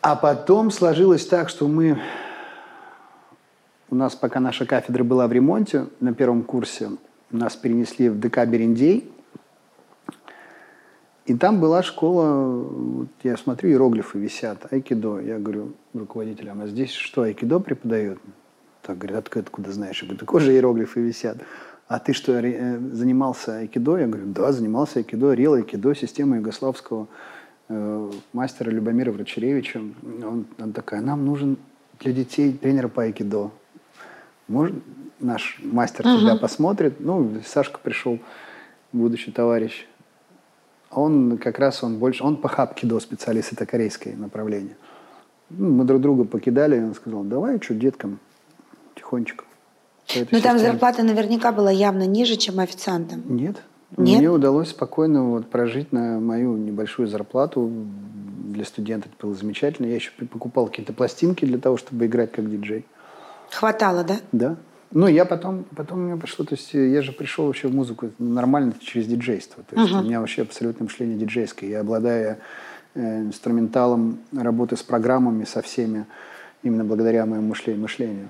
А потом сложилось так, что мы... У нас, пока наша кафедра была в ремонте на первом курсе, нас перенесли в ДК Берендей. И там была школа, вот я смотрю, иероглифы висят, айкидо. Я говорю руководителям, а здесь что, айкидо преподают? Так, говорят, откуда, откуда знаешь? Я говорю, такой же иероглифы висят. А ты что, э, занимался айкидо? Я говорю, да, занимался айкидо, рел айкидо, система югославского э, мастера Любомира Врачеревича. Он, он такая, нам нужен для детей тренер по айкидо. Может, наш мастер тебя посмотрит? Ну, Сашка пришел, будущий товарищ. Он как раз, он больше, он по хапкидо специалист, это корейское направление. Ну, мы друг друга покидали, и он сказал, давай, что, деткам, тихонечко. Этой Ну там системе». зарплата наверняка была явно ниже, чем официантам. Нет. Нет? Мне удалось спокойно вот прожить на мою небольшую зарплату. Для студента это было замечательно. Я еще покупал какие-то пластинки для того, чтобы играть как диджей. Хватало, да? Да. Ну, я потом, потом у меня пошло, то есть э, я же пришел вообще в музыку нормально через диджейство. То есть у меня вообще абсолютное мышление диджейское. Я обладаю э, инструменталом работы с программами, со всеми, именно благодаря моему мышлению.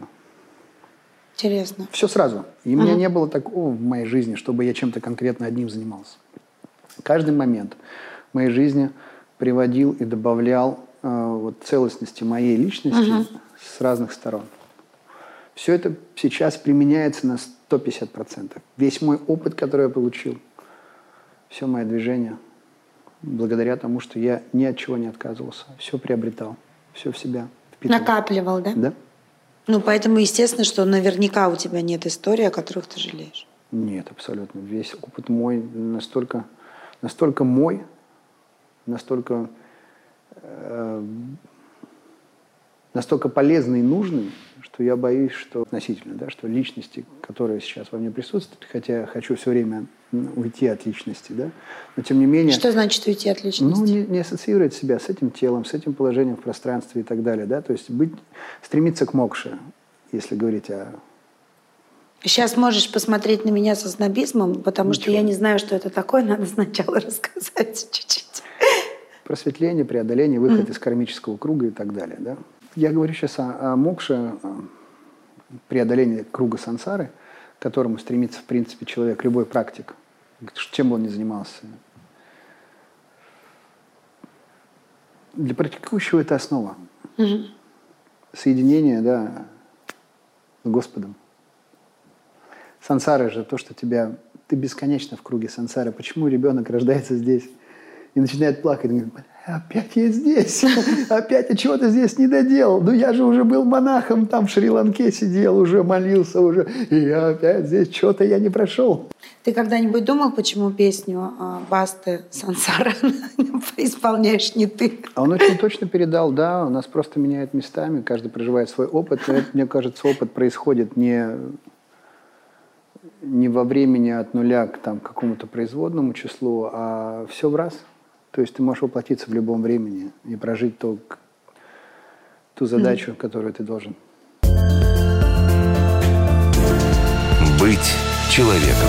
Интересно. Все сразу. И у меня не было такого в моей жизни, чтобы я чем-то конкретно одним занимался. Каждый момент в моей жизни приводил и добавлял э, вот, целостности моей личности с разных сторон. Все это сейчас применяется на 150%. Весь мой опыт, который я получил, все мое движение, благодаря тому, что я ни от чего не отказывался, все приобретал, все в себя впитывал. Накапливал, да? Да? Ну, поэтому естественно, что наверняка у тебя нет истории, о которых ты жалеешь. Нет, абсолютно. Весь опыт мой настолько, настолько мой, настолько, э, настолько полезный и нужный, что я боюсь, что относительно, да, что личности, которые сейчас во мне присутствуют, хотя я хочу все время уйти от личности, да, но тем не менее... Что значит уйти от личности? Ну, не, не ассоциировать себя с этим телом, с этим положением в пространстве и так далее, да, то есть быть, стремиться к мокше, если говорить о Сейчас можешь посмотреть на меня со снобизмом, потому Ничего. что я не знаю, что это такое, надо сначала [laughs] рассказать чуть-чуть. Просветление, преодоление, выход mm. из кармического круга и так далее. Да? Я говорю сейчас о, о мокше, преодолении круга сансары, к которому стремится, в принципе, человек, любой практик, чем бы он ни занимался. Для практикующего это основа. Mm-hmm. Соединение да, с Господом. Сансара же то, что тебя... Ты бесконечно в круге сансары. Почему ребенок рождается здесь и начинает плакать? Говорит, опять я здесь, [laughs] опять я чего-то здесь не доделал. Ну я же уже был монахом, там в Шри-Ланке сидел, уже молился уже, и я опять здесь что-то я не прошел. Ты когда-нибудь думал, почему песню а, Басты «Сансара» [laughs] исполняешь не ты? А он очень точно передал, да, у нас просто меняет местами, каждый проживает свой опыт. Это, мне кажется, опыт происходит не не во времени от нуля к там, какому-то производному числу, а все в раз. То есть ты можешь воплотиться в любом времени и прожить то, ту задачу, mm. которую ты должен. Быть человеком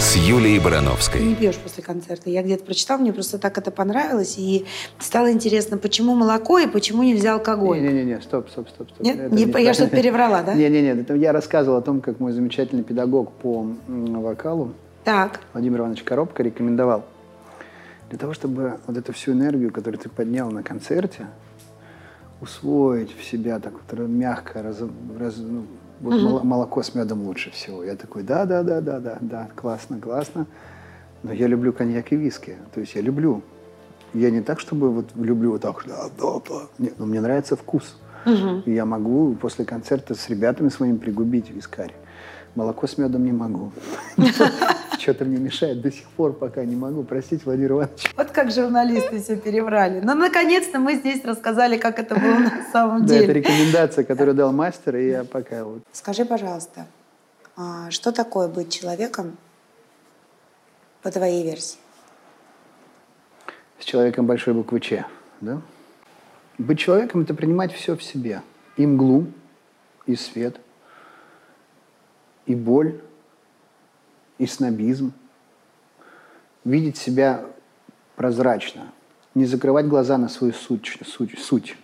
с Юлией Барановской. не пьешь после концерта. Я где-то прочитал, мне просто так это понравилось, и стало интересно, почему молоко и почему нельзя алкоголь. Не-не-не, стоп, стоп, стоп. стоп. Нет, не, не, я что-то [laughs] переврала, да? Не-не-не, я рассказывал о том, как мой замечательный педагог по вокалу так. Владимир Иванович Коробко рекомендовал. Для того, чтобы вот эту всю энергию, которую ты поднял на концерте, усвоить в себя так вот мягко, раз, раз, ну, вот угу. молоко с медом лучше всего. Я такой, да, да, да, да, да, да, классно, классно. Но я люблю коньяк и виски. То есть я люблю. Я не так, чтобы вот люблю вот так, да, да, да. Нет, но мне нравится вкус. Угу. И я могу после концерта с ребятами своими пригубить вискарь. Молоко с медом не могу. [laughs] Что-то мне мешает до сих пор, пока не могу. Простите, Владимир Иванович. Вот как журналисты все переврали. Но наконец-то мы здесь рассказали, как это было на [laughs] самом деле. Да, это рекомендация, которую дал мастер, и я пока вот. Скажи, пожалуйста, а что такое быть человеком по твоей версии? С человеком большой буквы Ч, да? Быть человеком – это принимать все в себе. И мглу, и свет – и боль, и снобизм. Видеть себя прозрачно, не закрывать глаза на свою суть. суть, суть.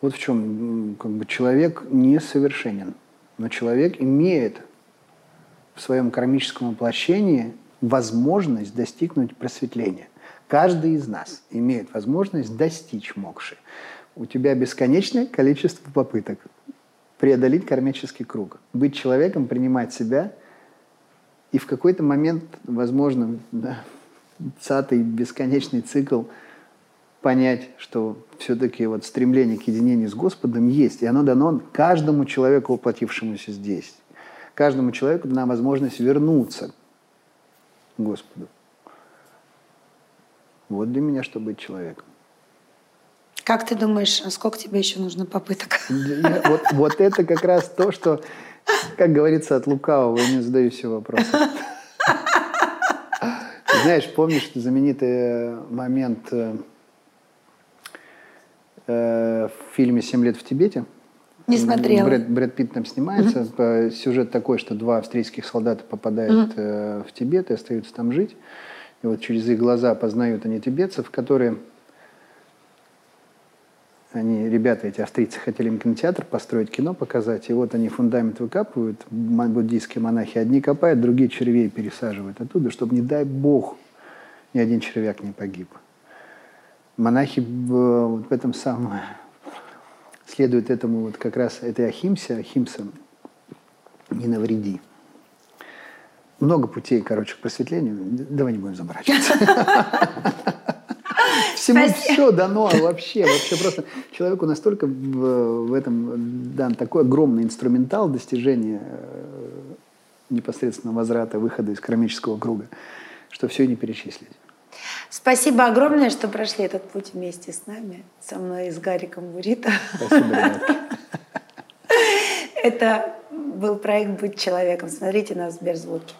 Вот в чем как бы, человек несовершенен, но человек имеет в своем кармическом воплощении возможность достигнуть просветления. Каждый из нас имеет возможность достичь мокши. У тебя бесконечное количество попыток преодолеть кармический круг, быть человеком, принимать себя и в какой-то момент, возможно, да, цатый бесконечный цикл понять, что все-таки вот стремление к единению с Господом есть, и оно дано каждому человеку, воплотившемуся здесь. Каждому человеку дана возможность вернуться к Господу. Вот для меня, что быть человеком. Как ты думаешь, а сколько тебе еще нужно попыток? [laughs] Вот, вот это как раз то, что, как говорится, от лукавого я не задаю все вопросы. Знаешь, помнишь знаменитый момент э, э, в фильме «Семь лет в Тибете»? Не смотрела. Брэд, Брэд Питт там снимается. Mm-hmm. Сюжет такой, что два австрийских солдата попадают mm-hmm. в Тибет и остаются там жить. И вот через их глаза познают они тибетцев, которые они, ребята, эти австрийцы, хотели им кинотеатр построить, кино показать, и вот они фундамент выкапывают, буддийские монахи, одни копают, другие червей пересаживают оттуда, чтобы, не дай бог, ни один червяк не погиб. Монахи в, в этом самом следуют этому вот как раз этой ахимсе, ахимса не навреди. Много путей, короче, к просветлению. Давай не будем заморачиваться. [laughs] Всему все дано вообще. Вообще просто человеку настолько в, в этом дан такой огромный инструментал достижения э, непосредственно возврата, выхода из кармического круга, что все и не перечислить. Спасибо огромное, что прошли этот путь вместе с нами, со мной и с Гариком Бурито. Спасибо, ребятки. [laughs] Это был проект «Быть человеком». Смотрите на Сберзвуке.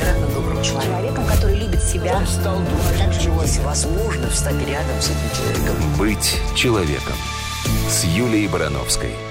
Невероятно добрым человеком, который себя. Он стал также возможно встать рядом с этим человеком. «Быть человеком» с Юлией Барановской.